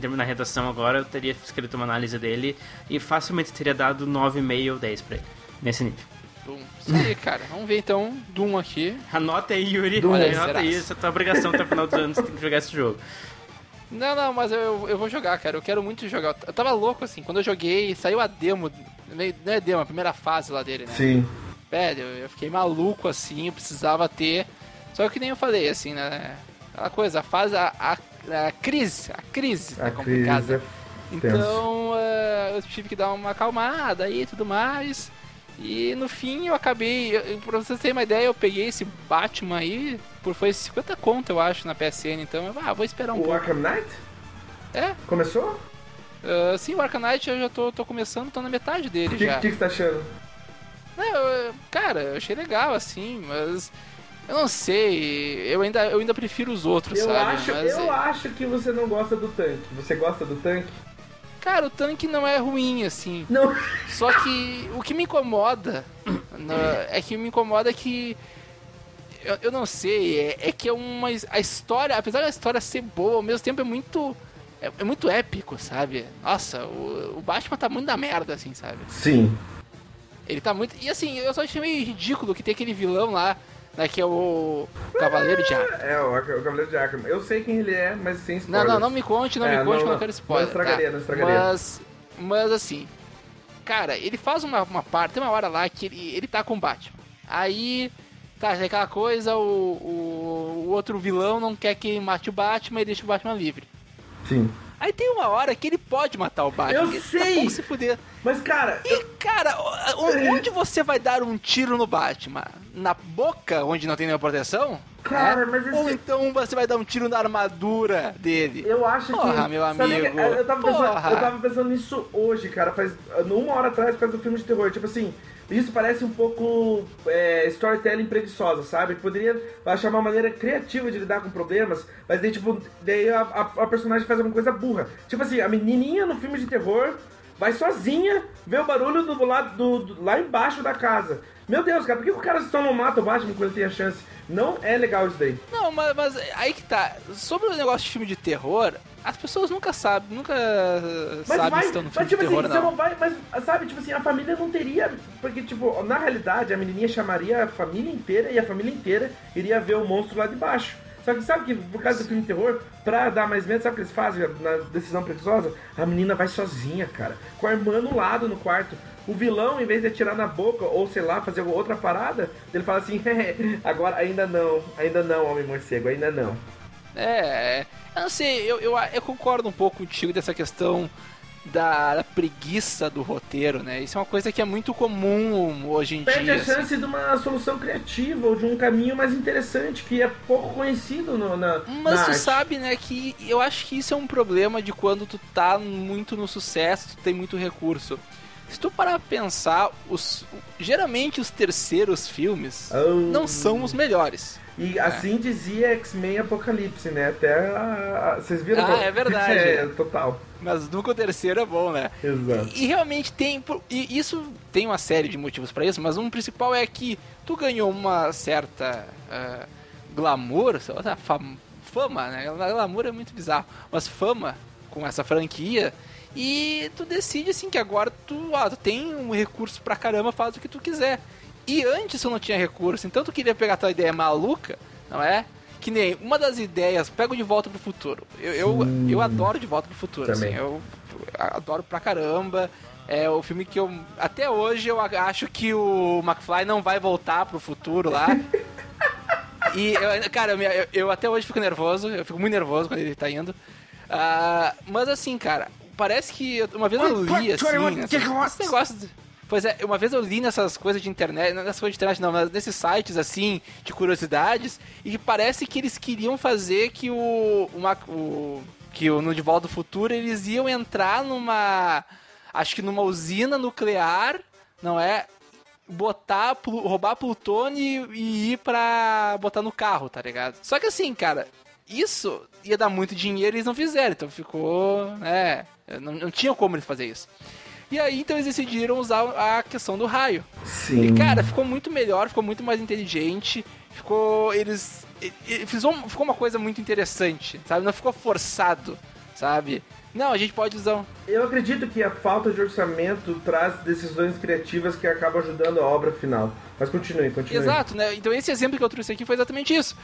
termos na redação agora, eu teria escrito uma análise dele e facilmente teria dado 9,5 ou 10 pra ele. Nesse nível. Doom. Isso aí, cara. Vamos ver então Doom aqui. Anota aí, Yuri. Doom, Olha, será? anota aí, essa é a tua obrigação até o final do ano, você tem que jogar esse jogo. Não, não, mas eu, eu vou jogar, cara. Eu quero muito jogar. Eu tava louco assim, quando eu joguei, saiu a demo. Não é demo, a primeira fase lá dele, né? Sim. Velho, eu fiquei maluco assim, eu precisava ter. Só que nem eu falei, assim, né? Aquela coisa, a fase, a, a, a crise, a crise tá A complicada. crise é Então eh, eu tive que dar uma acalmada aí e tudo mais. E no fim eu acabei. eu- Pra vocês terem uma ideia, eu peguei esse Batman aí por foi 50 conto, eu acho, na PSN. Então eu ah, vou esperar um O pouco. Arkham Knight? É, Começou? Ah, sim, o Arcanite eu já tô, tô começando, tô na metade O dele que, já. que, que você tá achando? Não, cara, eu achei legal assim, mas. Eu não sei, eu ainda, eu ainda prefiro os outros, Eu, sabe? acho, Mas, eu é- acho que você não gosta do tanque. Você gosta do tanque? Cara, o tanque não é ruim, assim. Não. Só que o que me incomoda na- é que me incomoda que. Eu, eu não sei, é, é que é uma. A história, apesar da história ser boa, ao mesmo tempo é muito. É, é muito épico, sabe? Nossa, o, o Batman tá muito na merda, assim, sabe? Sim. Ele tá muito. E assim, eu só achei meio ridículo que tem aquele vilão lá, né, que é o Cavaleiro de Arco. É, o, Arca- o Cavaleiro de Arkham. Eu sei quem ele é, mas sem Não, spoilers. não, não me conte, não É, me conte, não, que eu não. não quero spoiler. Não estragaria, tá? não estragaria. Mas, mas assim, cara, ele faz uma, uma parte, tem uma hora lá que ele, ele tá com o Batman. Aí, tá, tem aquela coisa, o, o, o outro vilão não quer que mate o Batman e deixa o Batman livre. Sim. Aí tem uma hora que ele pode matar o Batman. Eu ele sei! Tá se fuder. Mas, cara, E, cara, o- onde você vai dar um tiro no Batman? Na boca, onde não tem nenhuma proteção? Cara, É? mas esse- Ou então você vai dar um tiro na armadura dele? eu acho que. Porra, meu amigo. que- eu, tava pensando, Porra. eu tava pensando nisso hoje, cara. Faz uma hora atrás, por causa do filme de terror. Tipo assim. Isso parece um pouco é, storytelling preguiçosa, sabe? Poderia achar uma maneira criativa de lidar com problemas, mas daí, tipo, daí a, a- a personagem faz alguma coisa burra. Tipo assim, a menininha no filme de terror vai sozinha ver o barulho do lado do, do- lá embaixo da casa. Meu Deus, cara, por que o cara só não mata o Batman quando tem a chance? Não é legal isso daí. Não, mas, mas aí que tá. Sobre o negócio de filme de terror, as pessoas nunca sabem, nunca Mas sabem vai, se estão no filme mas tipo de terror assim, ou você não. não vai, mas sabe, tipo assim, a família não teria, porque tipo, na realidade a menininha chamaria a família inteira e a família inteira iria ver o monstro lá de baixo. Só que sabe que por causa do filme de terror, pra dar mais medo, sabe o que eles fazem na decisão preguiçosa? A menina vai sozinha, cara, com a irmã no lado no quarto. O vilão, em vez de atirar na boca ou sei lá, fazer outra parada, ele fala assim: agora ainda não, ainda não, homem morcego, ainda não. É, eu não sei, eu, eu, eu concordo um pouco contigo dessa questão da, da preguiça do roteiro, né? Isso é uma coisa que é muito comum hoje em Perde dia. a assim. chance de uma solução criativa ou de um caminho mais interessante que é pouco conhecido no, na. Mas na tu arte. sabe, né, que eu acho que isso é um problema de quando tu tá muito no sucesso, tu tem muito recurso. Se tu parar pra pensar, os, geralmente os terceiros filmes Oh. não são os melhores. E assim dizia X-Men Apocalipse, né? Até a, vocês viram? Ah, é verdade. é, total. Mas nunca o terceiro é bom, né? Exato. E, e realmente tem. E isso tem uma série de motivos pra isso, mas um principal é que tu ganhou uma certa ah, glamour, sei lá, fam- fama, né? Glamour é muito bizarro, mas fama com essa franquia. E tu decide assim que agora tu, ah, tu tem um recurso pra caramba, faz o que tu quiser. E antes tu não tinha recurso, então tu queria pegar tua ideia maluca, não é? Que nem uma das ideias, pego de volta pro futuro. Eu, eu, eu adoro de volta pro futuro, Também. assim, eu adoro pra caramba. É o filme que eu. Até hoje eu acho que o McFly não vai voltar pro futuro lá. E, eu, cara, eu, eu- eu até hoje fico nervoso, eu fico muito nervoso quando ele tá indo. Ah, mas assim, cara, parece que eu- uma vez eu li assim. Nessas, esse negócio de- Pois é, uma vez eu li nessas coisas de internet, não nessas coisas de internet não, mas nesses sites assim, de curiosidades, e parece que eles queriam fazer que o. Uma, o que o, no De Volta do Futuro eles iam entrar numa. Acho que numa usina nuclear, não é? botar, roubar plutônio e ir pra botar no carro, tá ligado? Só que assim, cara, isso ia dar muito dinheiro e eles não fizeram, então ficou, né, não, não tinha como eles fazer isso. E aí então eles decidiram usar a questão do raio. Sim. E cara, ficou muito melhor, ficou muito mais inteligente, ficou. Eles. eles ficou uma coisa muito interessante, sabe? Não ficou forçado, sabe? Não, a gente pode usar. Eu acredito que a falta de orçamento traz decisões criativas que acabam ajudando a obra final. Mas continue, continue. Exato, né? Então esse exemplo que eu trouxe aqui foi exatamente isso.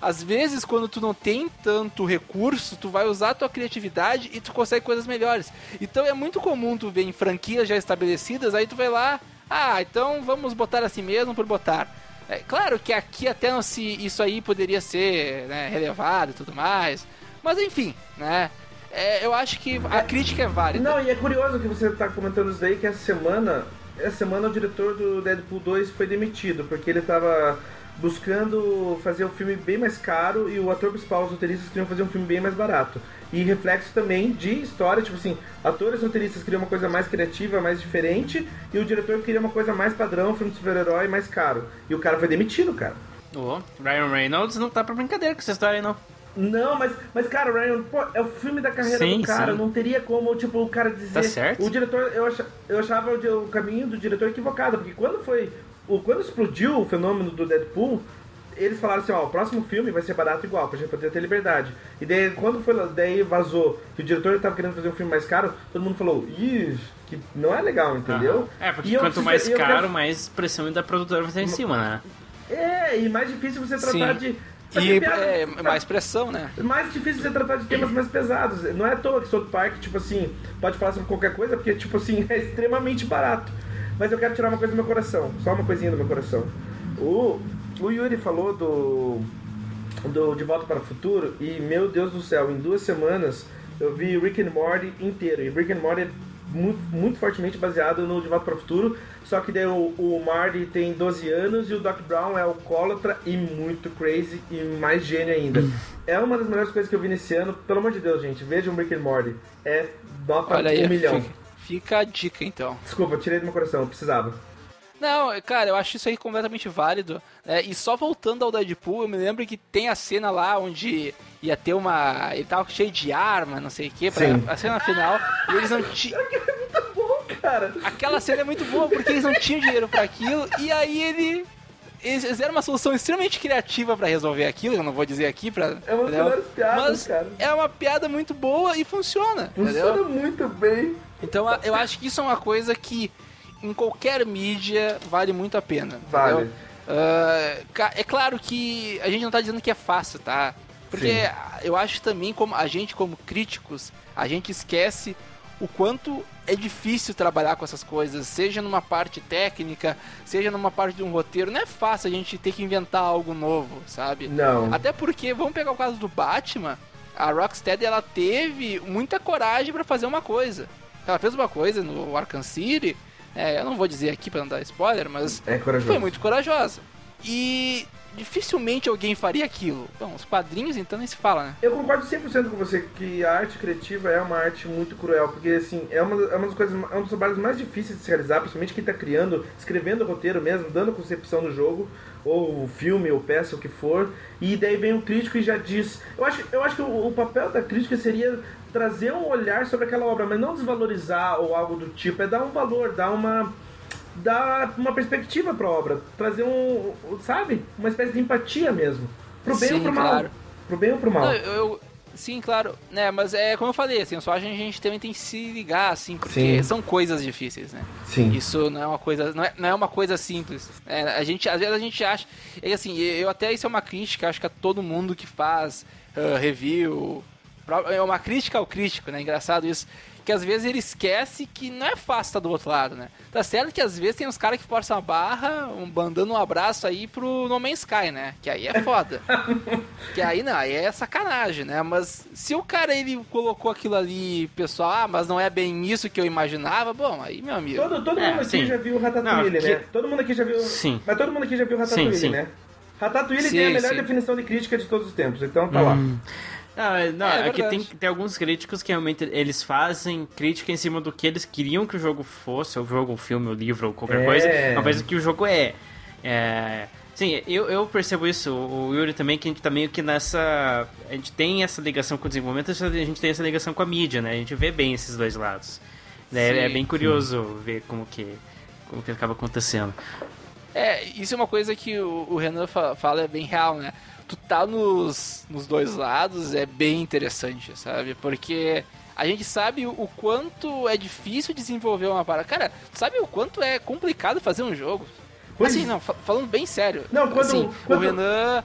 Às vezes, quando tu não tem tanto recurso, tu vai usar a tua criatividade e tu consegue coisas melhores. Então é muito comum tu ver em franquias já estabelecidas, aí tu vai lá, ah, então vamos botar assim mesmo por botar. É claro que aqui até não se isso aí poderia ser né, relevado e tudo mais, mas enfim, né? É, eu acho que a crítica é válida. Não, e é curioso que você está comentando isso daí, que essa semana, essa semana o diretor do Deadpool 2 foi demitido, porque ele estava buscando fazer um filme bem mais caro e o ator principal, os roteiristas queriam fazer um filme bem mais barato. E reflexo também de história, tipo assim, atores roteiristas queriam uma coisa mais criativa, mais diferente, e o diretor queria uma coisa mais padrão, filme de super-herói, mais caro. E o cara foi demitido, cara. Oh, Ryan Reynolds não tá pra brincadeira com essa história aí, não. Não, mas, mas cara, Ryan, pô, é o filme da carreira Sim, do cara, sim. não teria como, tipo, o cara dizer. Tá certo. O diretor, eu, acha, eu achava o, o caminho do diretor equivocado, porque quando foi. O, quando explodiu o fenômeno do Deadpool, eles falaram assim, ó, o próximo filme vai ser barato igual, pra gente poder ter liberdade. E daí, quando foi, daí vazou que o diretor tava querendo fazer um filme mais caro, todo mundo falou, ih, que não é legal, entendeu? É, porque E eu quanto preciso- mais eu caro, quero- mais pressão da produtora vai estar em cima, né? É, e mais difícil você tratar Sim. de. E piada- é, mais pressão, né? mais difícil você tratar de temas mais pesados. Não é à toa que South Park, tipo assim, pode falar sobre qualquer coisa, porque, tipo assim, é extremamente barato. Mas eu quero tirar uma coisa do meu coração, só uma coisinha do meu coração. O, o Yuri falou do, do De Volta para o Futuro, e meu Deus do céu, em duas semanas eu vi Rick and Morty inteiro. E Rick and Morty é muito, muito fortemente baseado no De Volta para o Futuro, só que daí o, o Marty tem 12 anos e o Doc Brown é alcoólatra e muito crazy e mais gênio ainda. é uma das melhores coisas que eu vi nesse ano. Pelo amor de Deus, gente, vejam Rick and Morty. É nota Olha aí, um milhão. fica, fica a dica então. Desculpa, eu tirei do meu coração, eu precisava. Não, cara, eu acho isso aí completamente válido. né? E só voltando ao Deadpool, eu me lembro que tem a cena lá onde ia ter uma. Ele tava cheio de arma, não sei o que, pra Sim. a cena final. E eles não tinham. Cara. Aquela cena é muito boa porque eles não tinham dinheiro pra aquilo. E aí ele. Eles fizeram uma solução extremamente criativa pra resolver aquilo, eu não vou dizer aqui pra. É uma das entendeu? piadas, Mas cara. é uma piada muito boa e funciona. entendeu? Funciona muito bem. Então eu acho que isso é uma coisa que em qualquer mídia vale muito a pena. Vale. entendeu? Ca- é claro que a gente não tá dizendo que é fácil, tá? Porque Sim. eu acho também como a gente como críticos, a gente esquece o quanto é difícil trabalhar com essas coisas, seja numa parte técnica, seja numa parte de um roteiro. Não é fácil a gente ter que inventar algo novo, sabe? Não. Até porque, vamos pegar o caso do Batman, a Rocksteady ela teve muita coragem pra fazer uma coisa. Ela fez uma coisa no Arkham City, é, eu não vou dizer aqui pra não dar spoiler, mas É foi muito corajosa. E dificilmente alguém faria aquilo. Bom, os quadrinhos então nem se fala, né? Eu concordo 100% com você que a arte criativa é uma arte muito cruel, porque assim, é uma, é uma das coisas, é um dos trabalhos mais difíceis de se realizar, principalmente quem tá criando, escrevendo o roteiro mesmo, dando concepção do jogo, ou filme, ou peça, o que for, e daí vem o crítico e já diz. Eu acho, eu acho que o, o papel da crítica seria trazer um olhar sobre aquela obra, mas não desvalorizar ou algo do tipo, é dar um valor, dar uma dar uma perspectiva pra obra, trazer um, sabe, uma espécie de empatia mesmo, pro bem Sim, ou pro mal, claro. pro bem ou pro mal. Não, eu, sim, claro, né? Mas é como eu falei, assim, só a gente, a gente também tem que se ligar, assim, porque Sim. são coisas difíceis, né? Sim. Isso não é uma coisa, não é, não é uma coisa simples. É, a gente, às vezes a gente acha, é assim, eu até isso é uma crítica, acho que a todo mundo que faz ah, review, é uma crítica ao crítico, né? Engraçado isso. Que às vezes ele esquece que não é fácil estar do outro lado, né? Tá certo que às vezes tem uns caras que forçam a barra, um, mandando um abraço aí pro No Man's Sky, né? Que aí é foda. que aí não, aí é sacanagem, né? Mas se o cara ele colocou aquilo ali, pessoal, ah, mas não é bem isso que eu imaginava, bom, aí meu amigo. Todo, todo É, mundo aqui sim. já viu Ratatouille, Não, porque- né? Todo mundo aqui já viu. Sim. Mas todo mundo aqui já viu Ratatouille, Sim, sim. né? Ratatouille Sim, tem a melhor sim. definição de crítica de todos os tempos, então tá lá. Não, é- não, É é, que tem, tem alguns críticos que realmente eles fazem crítica em cima do que eles queriam que o jogo fosse, o jogo, o filme, o livro, ou qualquer É. coisa, ao invés do que o jogo é. é sim, eu, eu percebo isso, o Yuri também, que a gente tá meio que nessa. A gente tem essa ligação com o desenvolvimento, a gente tem essa ligação com a mídia, né? A gente vê bem esses dois lados. É, é Sim. bem curioso ver como que, como que acaba acontecendo. É, isso é uma coisa que o, o Renan fa- fala é bem real, né? Tu tá nos, nos dois lados é bem interessante, sabe? Porque a gente sabe o quanto é difícil desenvolver uma parada. Cara, sabe o quanto é complicado fazer um jogo? Pois- Assim, não, fa- falando bem sério. Não, quando- assim, quando- o Renan.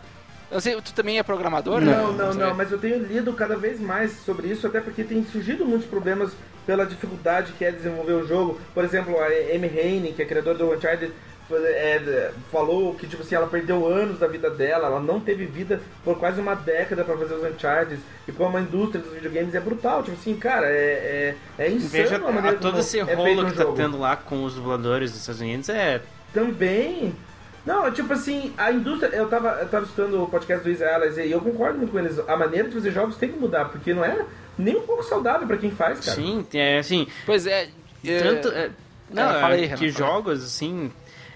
Não sei, tu também é programador, né? Não, não, não, mas eu tenho lido cada vez mais sobre isso, até porque tem surgido muitos problemas pela dificuldade que é desenvolver o jogo. Por exemplo, a Amy Heine, que é criadora do Uncharted, é, falou que tipo assim, ela perdeu anos da vida dela, ela não teve vida por quase uma década pra fazer os Uncharted, e como a indústria dos videogames é brutal, tipo assim, cara, é, é, é insano Veja a maneira todo como esse é rolo um que tá jogo. tendo lá com os dubladores dos Estados Unidos é. Também. Não, tipo assim, a indústria. Eu tava, eu tava escutando o podcast do Isa Ellis e eu concordo muito com eles. A maneira de fazer jogos tem que mudar, porque não é nem um pouco saudável pra quem faz, cara. Sim, é assim. Pois é. é, Tanto. é, não, fala aí, é Renan, que fala jogos, assim.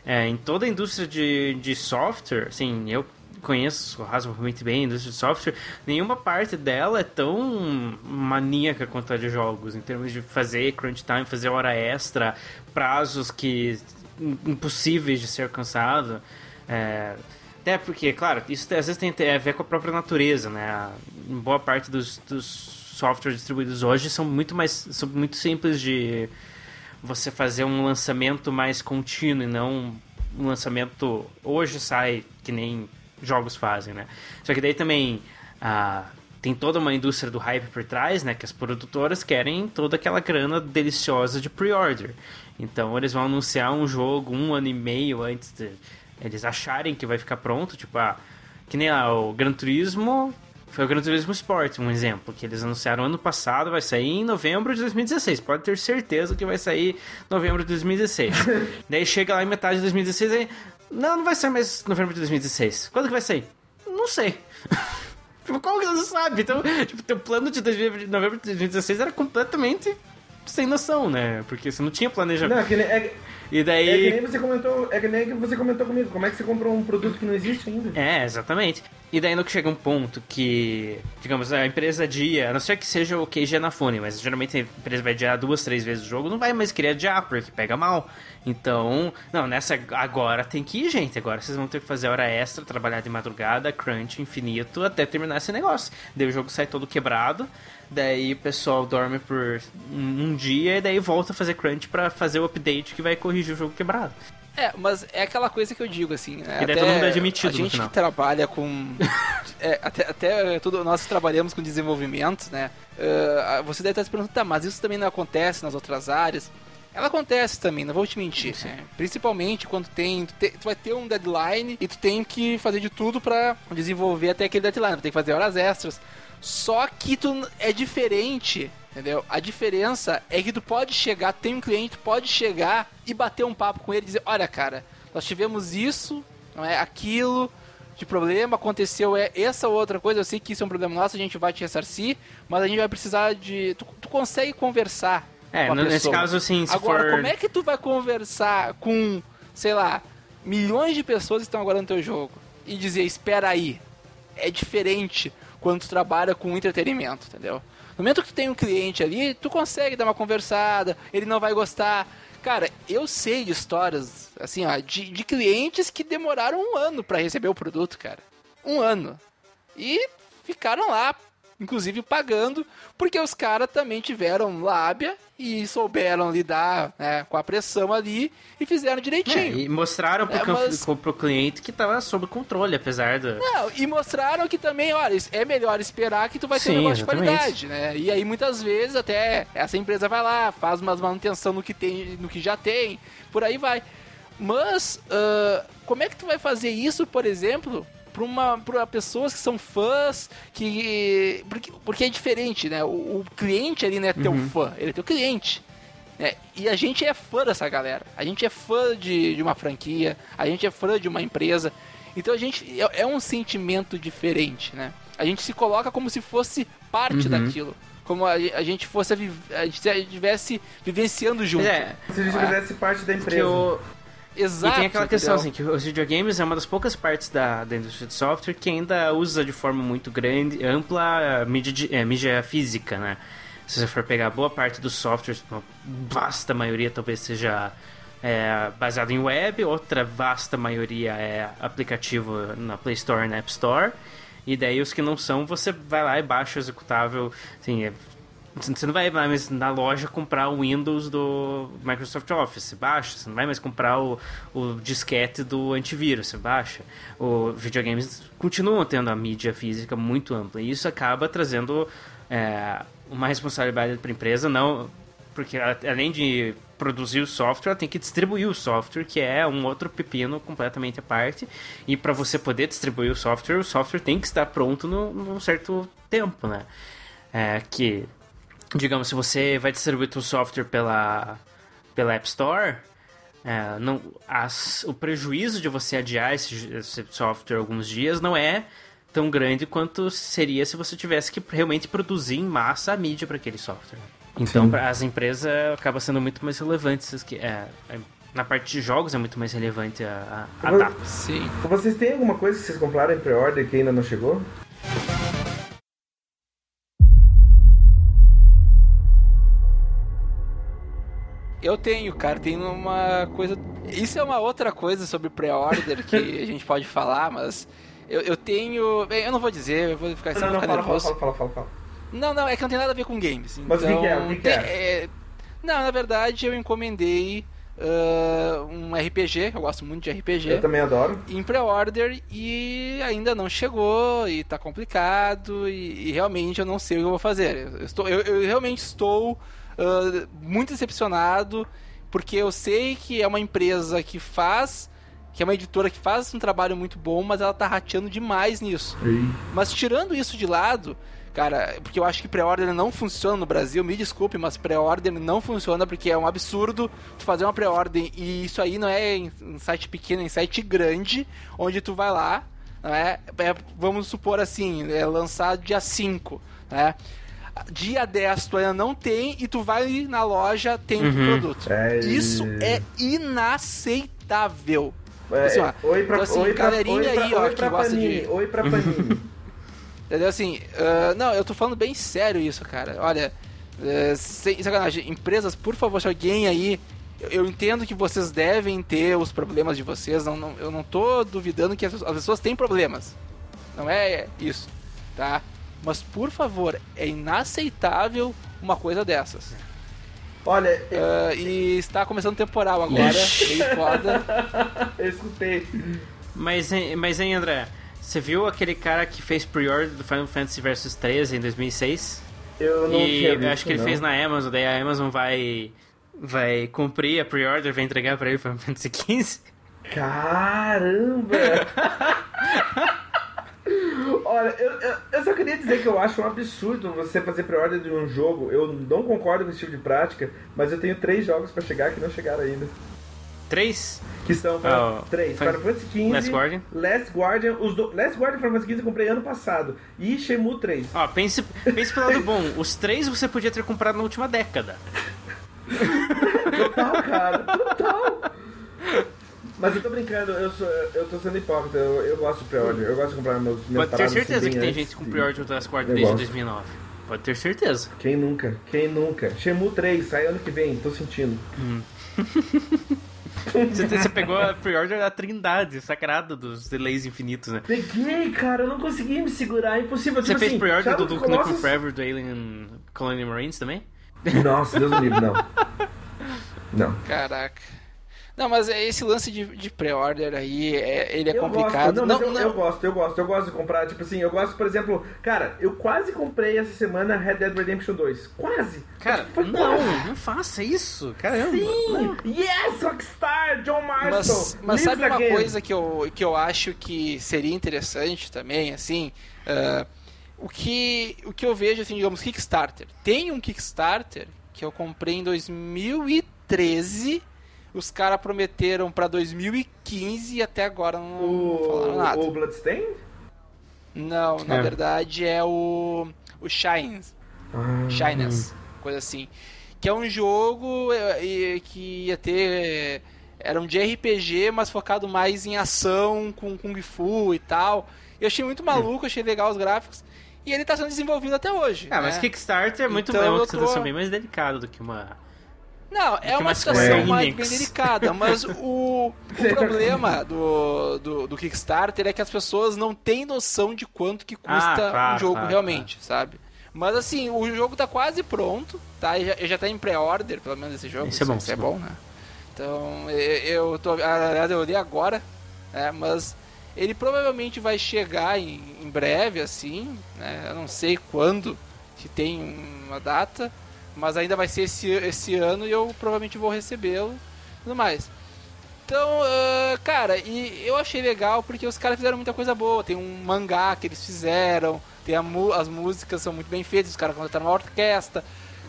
É, em toda a indústria de, de software, assim, eu conheço razoavelmente bem a indústria de software, nenhuma parte dela é tão maníaca quanto a de jogos, em termos de fazer crunch time, fazer hora extra, prazos que im- impossíveis de ser alcançado. É, até porque, claro, isso às vezes tem a ver com a própria natureza, né? Boa parte dos, dos softwares distribuídos hoje são muito mais são muito simples de você fazer um lançamento mais contínuo e não um lançamento hoje sai que nem jogos fazem, né? Só que daí também ah, tem toda uma indústria do hype por trás, né? Que as produtoras querem toda aquela grana deliciosa de pre-order. Então eles vão anunciar um jogo um ano e meio antes de eles acharem que vai ficar pronto, tipo, ah, que nem lá, o Gran Turismo foi o Gran Turismo Sport, um exemplo, que eles anunciaram ano passado, vai sair em novembro de 2016. Pode ter certeza que vai sair em novembro de 2016. Daí chega lá em metade de 2016 aí. Não, não vai sair mais novembro de 2016. Quando que vai sair? Não sei. tipo, como que você sabe? Então, tipo, teu plano de 2000 novembro de 2016 era completamente sem noção, né? Porque você não tinha planejamento. Não, é que, nem, é, E é daí. que nem você comentou. É que nem que você comentou comigo. Como é que você comprou um produto que não existe ainda? É, exatamente. E daí no que chega um ponto que, digamos, a empresa adia, a não ser que seja o QG na fone, mas geralmente a empresa vai adiar duas, três vezes o jogo, não vai mais querer adiar, porque pega mal. Então, não, nessa agora tem que ir, gente. Agora vocês vão ter que fazer hora extra, trabalhar de madrugada, crunch infinito, até terminar esse negócio. Daí o jogo sai todo quebrado, daí o pessoal dorme por um, dia e daí volta a fazer crunch pra fazer o update que vai corrigir o jogo quebrado. É, mas é aquela coisa que eu digo, assim, né? E daí todo mundo é admitido A gente que trabalha com... é, até, até tudo, nós que trabalhamos com desenvolvimento, né? ah, você deve estar se perguntando, tá, mas isso também não acontece nas outras áreas? Ela acontece também, não vou te mentir. né? Principalmente quando tem tu, te- tu vai ter um deadline e tu tem que fazer de tudo pra desenvolver até aquele deadline. Tu tem que fazer horas extras. Só que tu é diferente, entendeu? A diferença é que tu pode chegar, tem um cliente, pode chegar e bater um papo com ele e dizer, olha cara, nós tivemos isso, não é aquilo de problema, aconteceu é essa ou outra coisa, eu sei que isso é um problema nosso, a gente vai te ressarcir, mas a gente vai precisar de. Tu, tu consegue conversar. É, com a nesse pessoa. caso, assim, se Agora, for... como é que tu vai conversar com, sei lá, milhões de pessoas que estão agora no teu jogo e dizer, espera aí, é diferente quando tu trabalha com entretenimento, entendeu? No momento que tu tem um cliente ali, tu consegue dar uma conversada, ele não vai gostar. Cara, eu sei de histórias, assim, ó, de, de clientes que demoraram um ano pra receber o produto, cara. Um ano. E ficaram lá, inclusive pagando, porque os caras também tiveram lábia e souberam lidar né, com a pressão ali e fizeram É, direitinho. e mostraram pro, É, mas- pro cliente que tava sob controle, apesar do... Não, e mostraram que também, olha, é melhor esperar que tu vai ter Sim, um negócio exatamente. de qualidade, né? E aí muitas vezes até essa empresa vai lá, faz umas manutenção no que tem, no que já tem, por aí vai. Mas ah, como é que tu vai fazer isso, por exemplo, para uma para pessoas que são fãs que porque, porque é diferente, né? O, o cliente ali não é teu fã, ele é teu cliente. né? E a gente é fã dessa galera. A gente é fã de, de uma franquia, a gente é fã de uma empresa. Então a gente é, é um sentimento diferente, né? A gente se coloca como se fosse parte daquilo. Como a, a gente fosse a, a gente estivesse vivenciando junto. É, Se a gente fizesse parte da que empresa. Exato. e tem aquela questão, entendeu? assim, que os videogames é uma das poucas partes da, da indústria de software que ainda usa de forma muito grande, ampla, mídia, é, mídia física, né? Se você for pegar boa parte dos softwares, uma vasta maioria talvez seja é, baseado em web, outra vasta maioria é aplicativo na Play Store e na App Store. E daí os que não são, você vai lá e baixa o executável. Assim, é, você não vai mais na loja comprar o Windows do Microsoft Office, você baixa. Você não vai mais comprar o, o disquete do antivírus, você baixa. Os videogames continuam tendo a mídia física muito ampla. E isso acaba trazendo é, uma responsabilidade para a empresa, não porque além de produzir o software, ela tem que distribuir o software, que é um outro pepino completamente à parte. E para você poder distribuir o software, o software tem que estar pronto no, num certo tempo, né? É, que digamos, se você vai distribuir o software pela, pela App Store, é, não, as, o prejuízo de você adiar esse, esse, software alguns dias não é tão grande quanto seria se você tivesse que realmente produzir em massa a mídia para aquele software. Então, para as empresas acaba sendo muito mais relevante. É, é, na parte de jogos é muito mais relevante a, a, a data. Sim. Vocês têm alguma coisa que vocês compraram em pré-order que ainda não chegou? Eu tenho, cara, tem uma coisa. Isso é uma outra coisa sobre pré-order que a gente pode falar, mas eu, eu tenho. Bem, eu não vou dizer, eu vou ficar, não, não, ficar fala, nervoso. Fala, fala, fala, fala, Não, não, é que não tem nada a ver com games. Mas então, o que, é? O que, que é? é? Não, na verdade eu encomendei uh, um RPG, eu gosto muito de RPG. Eu também adoro. Em pré-order e ainda não chegou e tá complicado e, e, realmente eu não sei o que eu vou fazer. Eu, estou, eu, eu realmente estou uh, muito decepcionado, porque eu sei que é uma empresa que faz que é uma editora que faz um trabalho muito bom, mas ela tá rateando demais nisso. Ei. Mas tirando isso de lado, cara, porque eu acho que pré-order não funciona no Brasil, me desculpe, mas pré-order não funciona porque é um absurdo tu fazer uma pré-order e isso aí não é em, em site pequeno, é em site grande, onde tu vai lá, é, é, vamos supor assim, é lançado dia 5, né? Dia 10 tu ainda não tem e tu vai na loja, tem uhum. o produto. É... Isso é inaceitável. É, assim, ó, oi pra, então, assim, oi galerinha pra, aí, ó, oi que gosta Panini, de... Oi pra Panini. Entendeu? Assim, uh, não, eu tô falando bem sério isso, cara. Olha, uh, sem sacanagem, empresas, por favor, se alguém aí eu entendo que vocês devem ter os problemas de vocês, não, não, eu não tô duvidando que as, as, pessoas têm problemas. Não é isso, tá? Mas por favor, é inaceitável uma coisa dessas. Olha, uh, e está começando temporal agora, meio foda. eu escutei. Mas, hein, mas hein, André, você viu aquele cara que fez pre-order do Final Fantasy Vs 13 em 2006? Eu não e tinha visto, acho que ele não. fez na Amazon, daí a Amazon vai vai cumprir a pre-order, vai entregar para ele Final Fantasy 15. Caramba! Olha, eu, eu, eu, só queria dizer que eu acho um absurdo você fazer pré-order de um jogo. Eu não concordo com esse tipo de prática, mas eu tenho três jogos pra chegar que não chegaram ainda. Três? Que são Oh, três. Final- Fantasy XV, Last Guardian? Last Guardian, os do... Last Guardian e Final Fantasy XV eu comprei ano passado. E Shenmue 3. Ó, pense, pense pelo lado bom, os três você podia ter comprado na última década. Total, cara. Total. Mas eu tô brincando, eu, sou, eu tô sendo hipócrita, eu, eu gosto de pré-order, eu gosto de comprar meus meus Pode ter certeza assim, que bem tem gente com de- pre-order do Eu desde gosto. 2009. Pode ter certeza. Quem nunca? Quem nunca? Shenmue 3, sai ano que vem, tô sentindo. Você, você pegou a pre-order da trindade sagrada dos delays infinitos, né? Peguei, cara, eu não consegui me segurar, é impossível. Você tipo fez assim, pre-order do Nukem Colossus- Forever do Alien Colony Marines também? Nossa, Deus me livre, não. Não. Caraca. Não, mas é esse lance de, de pré-order aí, é, ele é eu complicado. Gosto, não, mas eu, eu gosto, eu gosto, eu gosto de comprar, tipo assim, eu gosto, por exemplo, cara, eu quase comprei essa semana Red Dead Redemption 2. Quase! Cara, Foi não, quase. não faça isso. Caramba. Sim! Yes, Rockstar, John Marston! Mas, mas sabe uma again. coisa que eu, que eu acho que seria interessante também, assim, ah, o, que, o que eu vejo, assim, digamos, Kickstarter. Tem um Kickstarter que eu comprei em 2013, os caras prometeram pra 2015 e até agora não falaram nada. O, o Bloodstain? Não, na É. verdade é o, o Shines. Ah, Shyness, coisa assim. Que é um jogo é, e- que ia ter. Era um de RPG, mas focado mais em ação, com Kung Fu e tal. Eu achei muito maluco, achei legal os gráficos. e ele tá sendo desenvolvido até hoje. Ah, né? mas Kickstarter é muito Então é uma tô- bem mais delicada do que uma. Não, é uma situação mais bem delicada, mas o, o problema do, do, do Kickstarter é que as pessoas não têm noção de quanto que custa Ah, claro, um jogo claro, realmente, sabe? Mas assim, o jogo tá quase pronto, tá? Ele já, ele já tá em pré-order, pelo menos esse jogo. Isso é bom, Isso é é bom, né? Então, eu, eu tô. Aliás, eu li agora, né? Mas ele provavelmente vai chegar em, em breve, assim, né? Eu não sei quando, se tem uma data, mas ainda vai ser esse, esse ano e eu provavelmente vou recebê-lo e tudo mais. Então, ah, cara, e eu achei legal porque os caras fizeram muita coisa boa. Tem um mangá que eles fizeram, tem as músicas são muito bem feitas, os caras contrataram uma orquestra.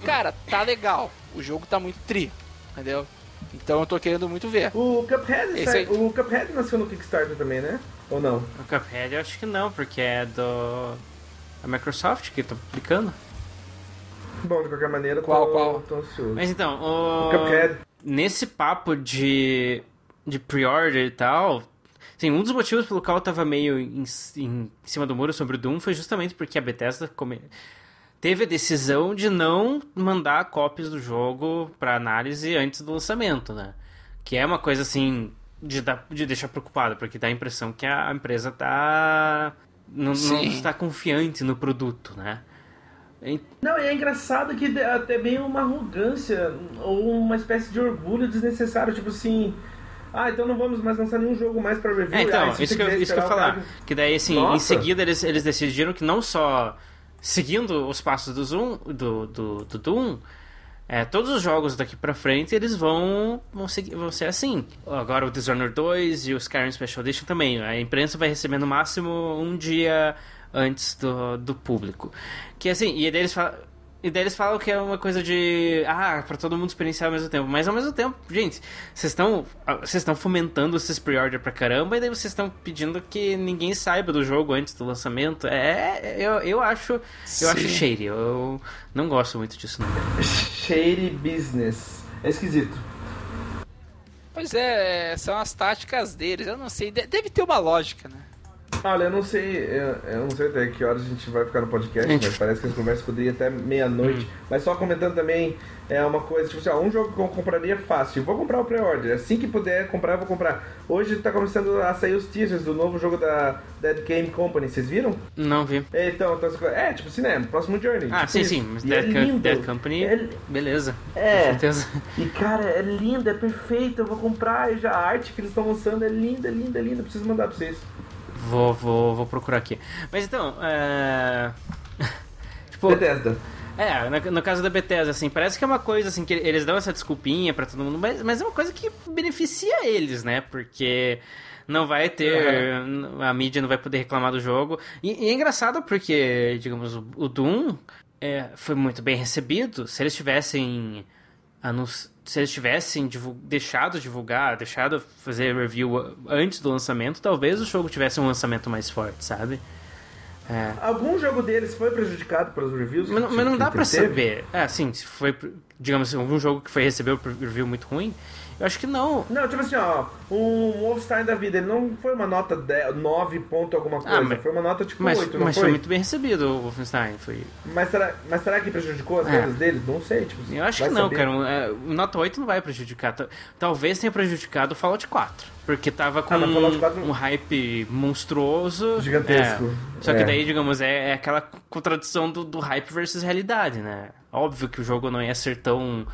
Cara, tá legal. O jogo tá muito tri, entendeu? Então eu tô querendo muito ver. O Cuphead, Esse sai- o Cuphead nasceu no Kickstarter também, né? Ou não? O Cuphead eu acho que não, porque é do. A Microsoft que tá publicando. Bom, de qualquer maneira, eu Qual, tô, qual? tô ansioso. Mas então, o. Cuphead. Nesse papo de. de pre-order e tal. Sim, um dos motivos pelo qual eu tava meio em, em cima do muro sobre o Doom foi justamente porque a Bethesda come- teve a decisão de não mandar cópias do jogo pra análise antes do lançamento, né? Que é uma coisa assim de, dar- de deixar preocupado, porque dá a impressão que a empresa tá. não, não está confiante no produto, né? Não, e é engraçado que é até bem uma arrogância ou uma espécie de orgulho desnecessário, tipo assim. Ah, então não vamos mais lançar nenhum jogo mais pra review. É, então, Ah, isso que, eu, isso que eu falar. cara- Que daí, assim, em Nossa. seguida eles, eles decidiram que não só seguindo os passos do Zoom, do, do, do Doom, é, todos os jogos daqui pra frente eles vão, vão, seguir, vão ser assim. Agora o Dishonored 2 e o Skyrim Special Edition também. A imprensa vai receber no máximo um dia antes do, do público. Que assim, e daí eles falam. E daí eles falam que é uma coisa de. Ah, pra todo mundo experienciar ao mesmo tempo. Mas ao mesmo tempo, gente, vocês estão. Vocês estão fomentando esses pre-order pra caramba, e daí vocês estão pedindo que ninguém saiba do jogo antes do lançamento. É. Eu, eu acho. Eu acho Sim. shady. Eu não gosto muito disso, não. Shady business. É esquisito. Pois é, são as táticas deles. Eu não sei, de- deve ter uma lógica, né? Olha, eu não sei, eu, eu não sei até que horas a gente vai ficar no podcast, Gente. mas parece que as conversas poderiam até meia-noite. Mas só comentando também, é uma coisa, tipo assim, ó, um jogo que eu compraria fácil. Vou comprar o pré-order. Assim que puder comprar, eu vou comprar. Hoje tá começando a sair os teasers do novo jogo da Dead Game Company, vocês viram? Não vi. É, Então, então, é, tipo assim, né? Próximo Journey. Ah, tipo sim, sim. Mas Dead, é Co-. Dead Company, É, beleza. É. Com certeza. E cara, é lindo, é perfeito. Eu vou comprar. Já a arte que eles estão lançando é linda, linda, linda. Preciso mandar pra vocês. Vou, vou, vou procurar aqui. Mas então, é. tipo, Bethesda. É, no, no caso da Bethesda, assim, parece que é uma coisa assim que eles dão essa desculpinha pra todo mundo, mas, mas é uma coisa que beneficia eles, né? Porque não vai ter. A mídia não vai poder reclamar do jogo. E, e é engraçado porque, digamos, o, o Doom é, foi muito bem recebido. Se eles tivessem. anunci- Se eles tivessem divul- deixado divulgar, deixado fazer review antes do lançamento, talvez o jogo tivesse um lançamento mais forte, sabe? É. Algum jogo deles foi prejudicado pelos reviews? Mas, mas não dá pra teve? saber. É, assim, se foi, digamos assim, algum jogo que foi receber o review muito ruim, eu acho que não. Não, tipo assim, ó, um Wolfenstein da vida, ele não foi uma nota 10, 9 ponto alguma coisa, Ah, mas- foi uma nota tipo Mas, 8, não mas foi? foi muito bem recebido o Wolfenstein. Foi... Mas, será, mas será que prejudicou as É. vendas dele? Não sei, tipo Eu acho que não, saber. cara. Um, é, o Nota 8 não vai prejudicar. Ta- Talvez tenha prejudicado o Fallout 4. Porque tava com Ah, Fallout 4 um hype monstruoso. Gigantesco. É. Só que É. daí, digamos, é, é aquela contradição do, do hype versus realidade, né? Óbvio que o jogo não ia ser tão.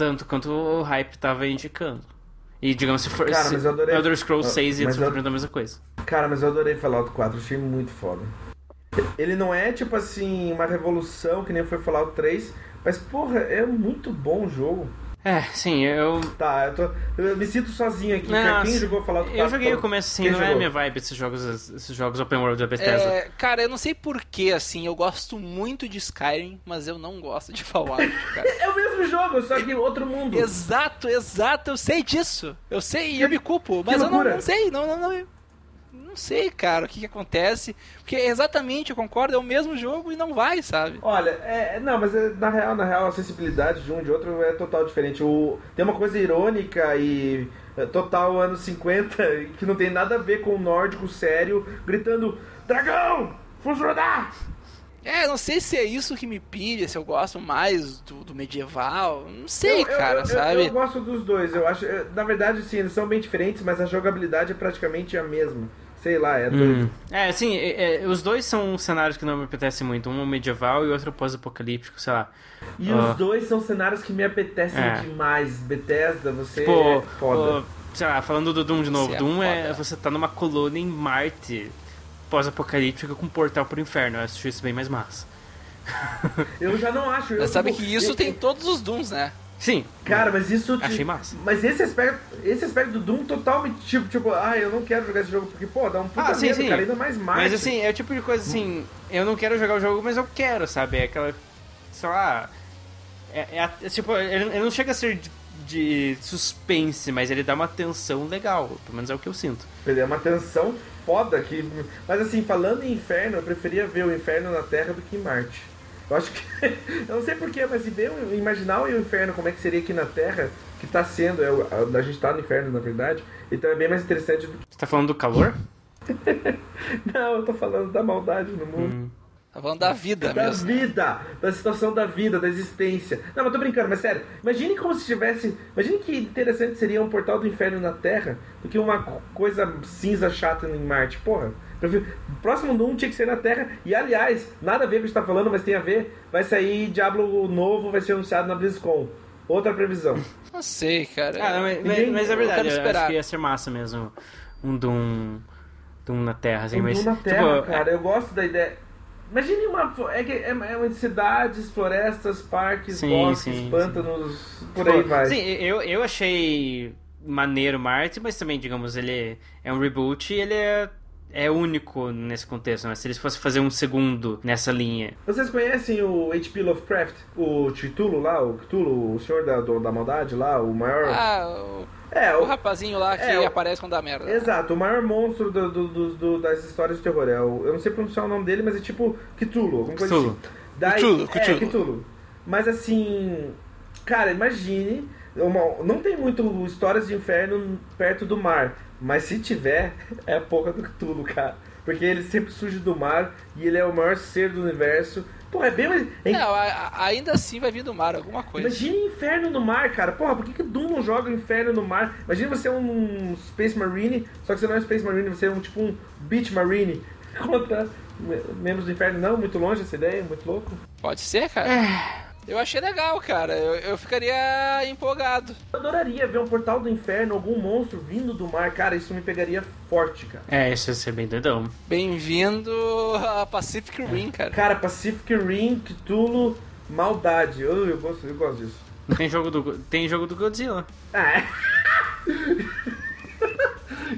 Tanto quanto o hype tava indicando. E, digamos, se for. Cara, se mas eu adorei- Elder Scrolls 6 ia Mas eu- sofrendo a mesma coisa. Cara, mas eu adorei Fallout 4, achei muito foda. Ele não é, tipo assim, uma revolução que nem foi Fallout 3, mas, porra, é muito bom o jogo. É, sim, eu. Tá, eu, tô, eu me sinto sozinho aqui. Não, Quem jogou Fallout 4? Eu joguei o começo assim, Quem não é a jogou? minha vibe esses jogos, esses jogos open world da Bethesda. É, cara, eu não sei porquê, assim, eu gosto muito de Skyrim, mas eu não gosto de Fallout, cara. É o mesmo jogo, só que outro mundo. exato, exato, eu sei disso. Eu sei e eu me culpo, mas eu não, não sei, não, não, não. Não sei, cara, o que, que acontece. Porque exatamente, eu concordo, é o mesmo jogo e não vai, sabe? Olha, é, não, mas é, na real, na real, a sensibilidade de um e de outro é total diferente. O, tem uma coisa irônica e é, total anos 50 que não tem nada a ver com o nórdico sério gritando: Dragão! Rodar! É, não sei se é isso que me pilha, se eu gosto mais do, do medieval. Não sei, Eu- cara, eu, sabe? Eu, eu gosto dos dois, eu acho. eu- Na verdade, sim, eles são bem diferentes, mas a jogabilidade é praticamente a mesma. Sei lá, é doido. Hum. É, assim, é- é, os dois são cenários que não me apetecem muito. Um medieval e outro pós-apocalíptico, sei lá. E Ah. os dois são cenários que me apetecem É. demais. Bethesda, você Tipo, é foda. o- sei lá, falando do Doom de novo. Você é Doom é, você tá numa colônia em Marte pós-apocalíptica com um portal pro inferno. Eu acho isso bem mais massa. Eu já não acho. Eu, Mas sabe tipo, que isso eu- tem todos os Dooms, né? Sim, Cara, mas isso. te- Achei massa. Mas esse aspecto, esse aspecto do Doom totalmente tipo, tipo, ah, eu não quero jogar esse jogo porque, pô, dá um puta Ah, sim, medo, sim. cara, ainda mais Marte. Mas assim, é o tipo de coisa assim, eu não quero jogar o jogo, mas eu quero, sabe? É aquela. Sei lá. É, é é tipo, ele, não chega a ser de, de suspense, mas ele dá uma tensão legal. Pelo menos é o que eu sinto. Ele é uma tensão foda aqui. Mas assim, falando em inferno, eu preferia ver o inferno na Terra do que em Marte. Eu acho que. eu não sei porquê, mas se ver, imaginar o inferno como é que seria aqui na Terra, que tá sendo, é, a, a gente tá no inferno, na verdade, então é bem mais interessante do que. Você tá falando do calor? Não, eu tô falando da maldade no mundo. Tá falando da vida Da mesmo. vida, da situação da vida, da existência. Não, mas tô brincando, mas sério. Imagine como se tivesse. Imagine que interessante seria um portal do inferno na Terra do que uma co- coisa cinza chata em Marte. Porra. Prefiro- Próximo Doom tinha que ser na Terra. E aliás, nada a ver com o que você tá falando, mas tem a ver. Vai sair Diablo novo, vai ser anunciado na BlizzCon. Outra previsão. Não sei, cara. Ah, não, mas, Ninguém- mas é eu verdade, eu, esperar. acho que ia ser massa mesmo. Um Doom. Doom na Terra, assim, Um mas. Doom na Terra, tipo, cara. Eu gosto da ideia. Imagine uma. É, que é, é uma cidades, florestas, parques, Sim, bosques, sim, pântanos, por Tipo, aí vai. Sim, eu, eu achei maneiro Marte, mas também, digamos, ele é um reboot e ele é, é único nesse contexto. Mas se eles fossem fazer um segundo nessa linha. Vocês conhecem o H.P. Lovecraft? O Cthulhu lá, o Cthulhu, o senhor da, do- da maldade lá, o maior... Ah, o, é, o o, rapazinho lá que É, aparece quando dá merda. exato, o maior monstro do- do- do- do- das histórias de terror. É o, eu não sei pronunciar o nome dele, mas é tipo Cthulhu, alguma coisa Cthulhu. assim. Daí, Cthulhu, É, Cthulhu. Cthulhu. Mas assim, cara, imagine... uma- não tem muito histórias de inferno perto do mar, mas se tiver, é a porra do Cthulhu, cara. Porque ele sempre surge do mar e ele é o maior ser do universo. Pô, é bem... mais- é Não, ainda assim vai vir do mar alguma coisa. Imagine inferno no mar, cara. Porra, por que, que Doom não joga inferno no mar? Imagina você é um Space Marine, só que você não é um Space Marine, você é um tipo um Beach Marine contra me- membros do inferno. Não, muito longe essa ideia, muito louco. Pode ser, cara. É. Eu achei legal, cara. Eu, eu ficaria empolgado. Eu adoraria ver um portal do inferno, algum monstro vindo do mar, cara. Isso me pegaria forte, cara. É, isso ia ser bem doidão. Bem-vindo a Pacific Rim, cara. Cara, Pacific Rim, Cthulhu, maldade. Eu, eu, gosto, eu gosto disso. Tem jogo do, tem jogo do Godzilla. Ah, é.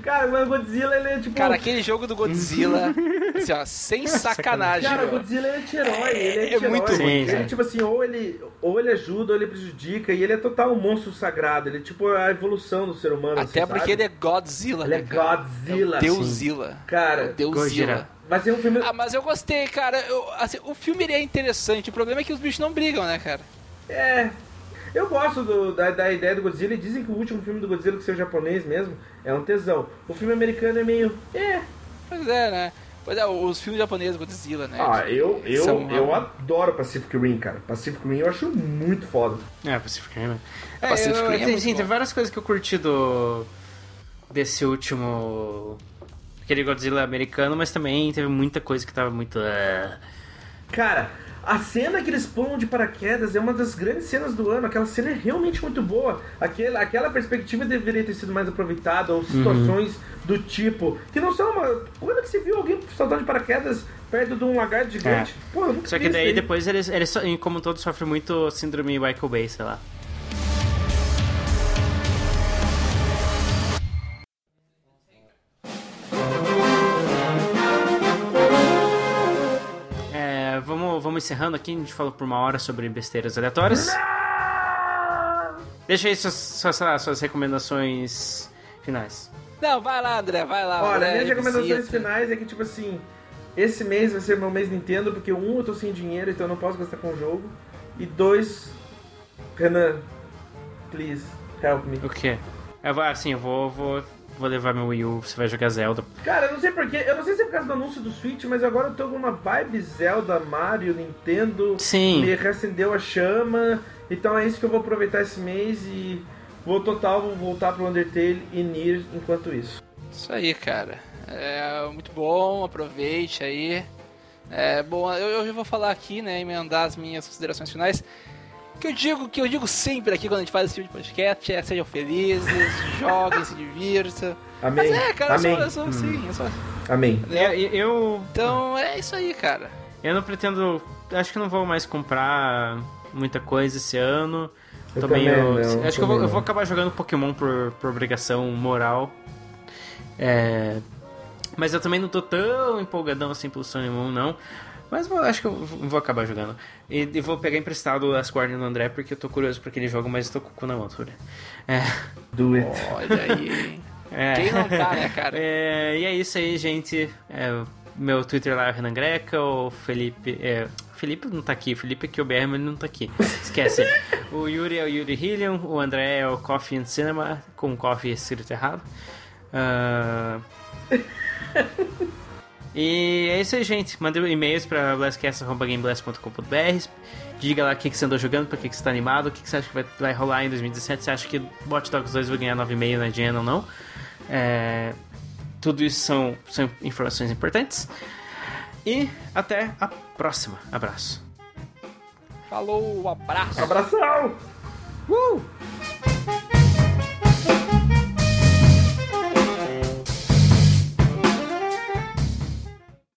cara, mas o Godzilla, ele é tipo. Cara, aquele jogo do Godzilla, assim, ó, sem sacanagem. Cara, o. Godzilla ele é anti-herói, ele é, É anti-herói. muito ruim, Ele, cara. tipo assim, ou ele, ou ele ajuda ou ele prejudica, e ele é total um monstro sagrado. Ele é tipo a evolução do ser humano. Até assim, porque sabe? ele é Godzilla, Ele é né, cara? Godzilla. É o Deuzilla. Cara, É. Gojira. Vai ser um filme. Ah, mas eu gostei, cara. Eu- assim, o filme ele é interessante. O problema é que os bichos não brigam, né, cara? É. Eu gosto do- da, da ideia do Godzilla e dizem que o último filme do Godzilla, que seja japonês mesmo, é um tesão. O filme americano é meio. É. Pois é, né? Pois é, os filmes japoneses Godzilla, né? Ah, eu, eu, São- eu adoro Pacific Rim, cara. Pacific Rim eu acho muito foda. É, Pacific Rim. É, Pacific eu, Rim é tem, muito sim, bom. tem várias coisas que eu curti do. desse último. aquele Godzilla americano, mas também teve muita coisa que tava muito. ah. Cara, a cena que eles pulam de paraquedas é uma das grandes cenas do ano. Aquela cena é realmente muito boa. Aquela, aquela perspectiva deveria ter sido mais aproveitada, ou situações do tipo. Que não são uma. Quando que você viu alguém saltando de paraquedas perto de um lagarto gigante? Pô, eu nunca Só que daí aí. depois eles, eles como todos, sofrem muito síndrome Michael Bay, sei lá. Encerrando aqui, a gente falou por uma hora sobre besteiras aleatórias. Deixa aí suas, suas, suas recomendações finais. Não, vai lá, André, vai lá. Olha, André, minhas recomendações finais é que, tipo assim, esse mês vai ser meu mês Nintendo, porque um, eu tô sem dinheiro, então eu não posso gastar com o jogo. E dois, Renan, please, help me. O quê? Eu vou, assim, eu vou, vou vou levar meu Wii U, você vai jogar Zelda. Cara, eu não sei porquê, eu não sei se é por causa do anúncio do Switch, mas agora eu tô com uma vibe Zelda, Mario, Nintendo. Sim. Me reacendeu a chama. Então é isso que eu vou aproveitar esse mês e vou total vou voltar pro Undertale e Nier enquanto isso. Isso aí, cara. É muito bom, aproveite aí. É bom, eu, eu vou falar aqui, né, emendar as minhas considerações finais. Que eu digo, que eu digo sempre aqui quando a gente faz esse tipo de podcast é sejam felizes, joguem, se divirtam. Amém. Mas é, cara, Amém. eu sou, eu sou assim, eu sou Amém. É, eu, Então é isso aí, cara. eu não pretendo. Acho que não vou mais comprar muita coisa esse ano. Eu Tô meio- também não, acho que eu vou, eu vou acabar jogando Pokémon por, por obrigação moral. É, mas eu também não tô tão empolgadão assim pelo Sun and Moon, não. Mas eu acho que eu vou acabar jogando. E, e vou pegar emprestado as Guardian do André, porque eu tô curioso pra aquele jogo, mas eu tô com o cu na mão, Túlio. É, Do it. Olha aí. é. Quem não tá, né, cara? É, e é isso aí, gente. É, meu Twitter lá é o Renan Greca, o Felipe. É, Felipe não tá aqui, o Felipe é que o BR, mas ele não tá aqui. Esquece. o Yuri é o Yuri Hillion, o André é o Coffee and Cinema, com coffee escrito errado. Ah, e é isso aí, gente. Mande e-mails pra blastcast.gameblast.com.br Diga lá o que, que você andou jogando, pra que, que você tá animado, o que, que você acha que vai, vai rolar em 2017. Você acha que Watch Dogs 2 vai ganhar 9,5 na Gen ou não? É, tudo isso são, são informações importantes. E até a próxima. Abraço. Falou, abraço. Abração!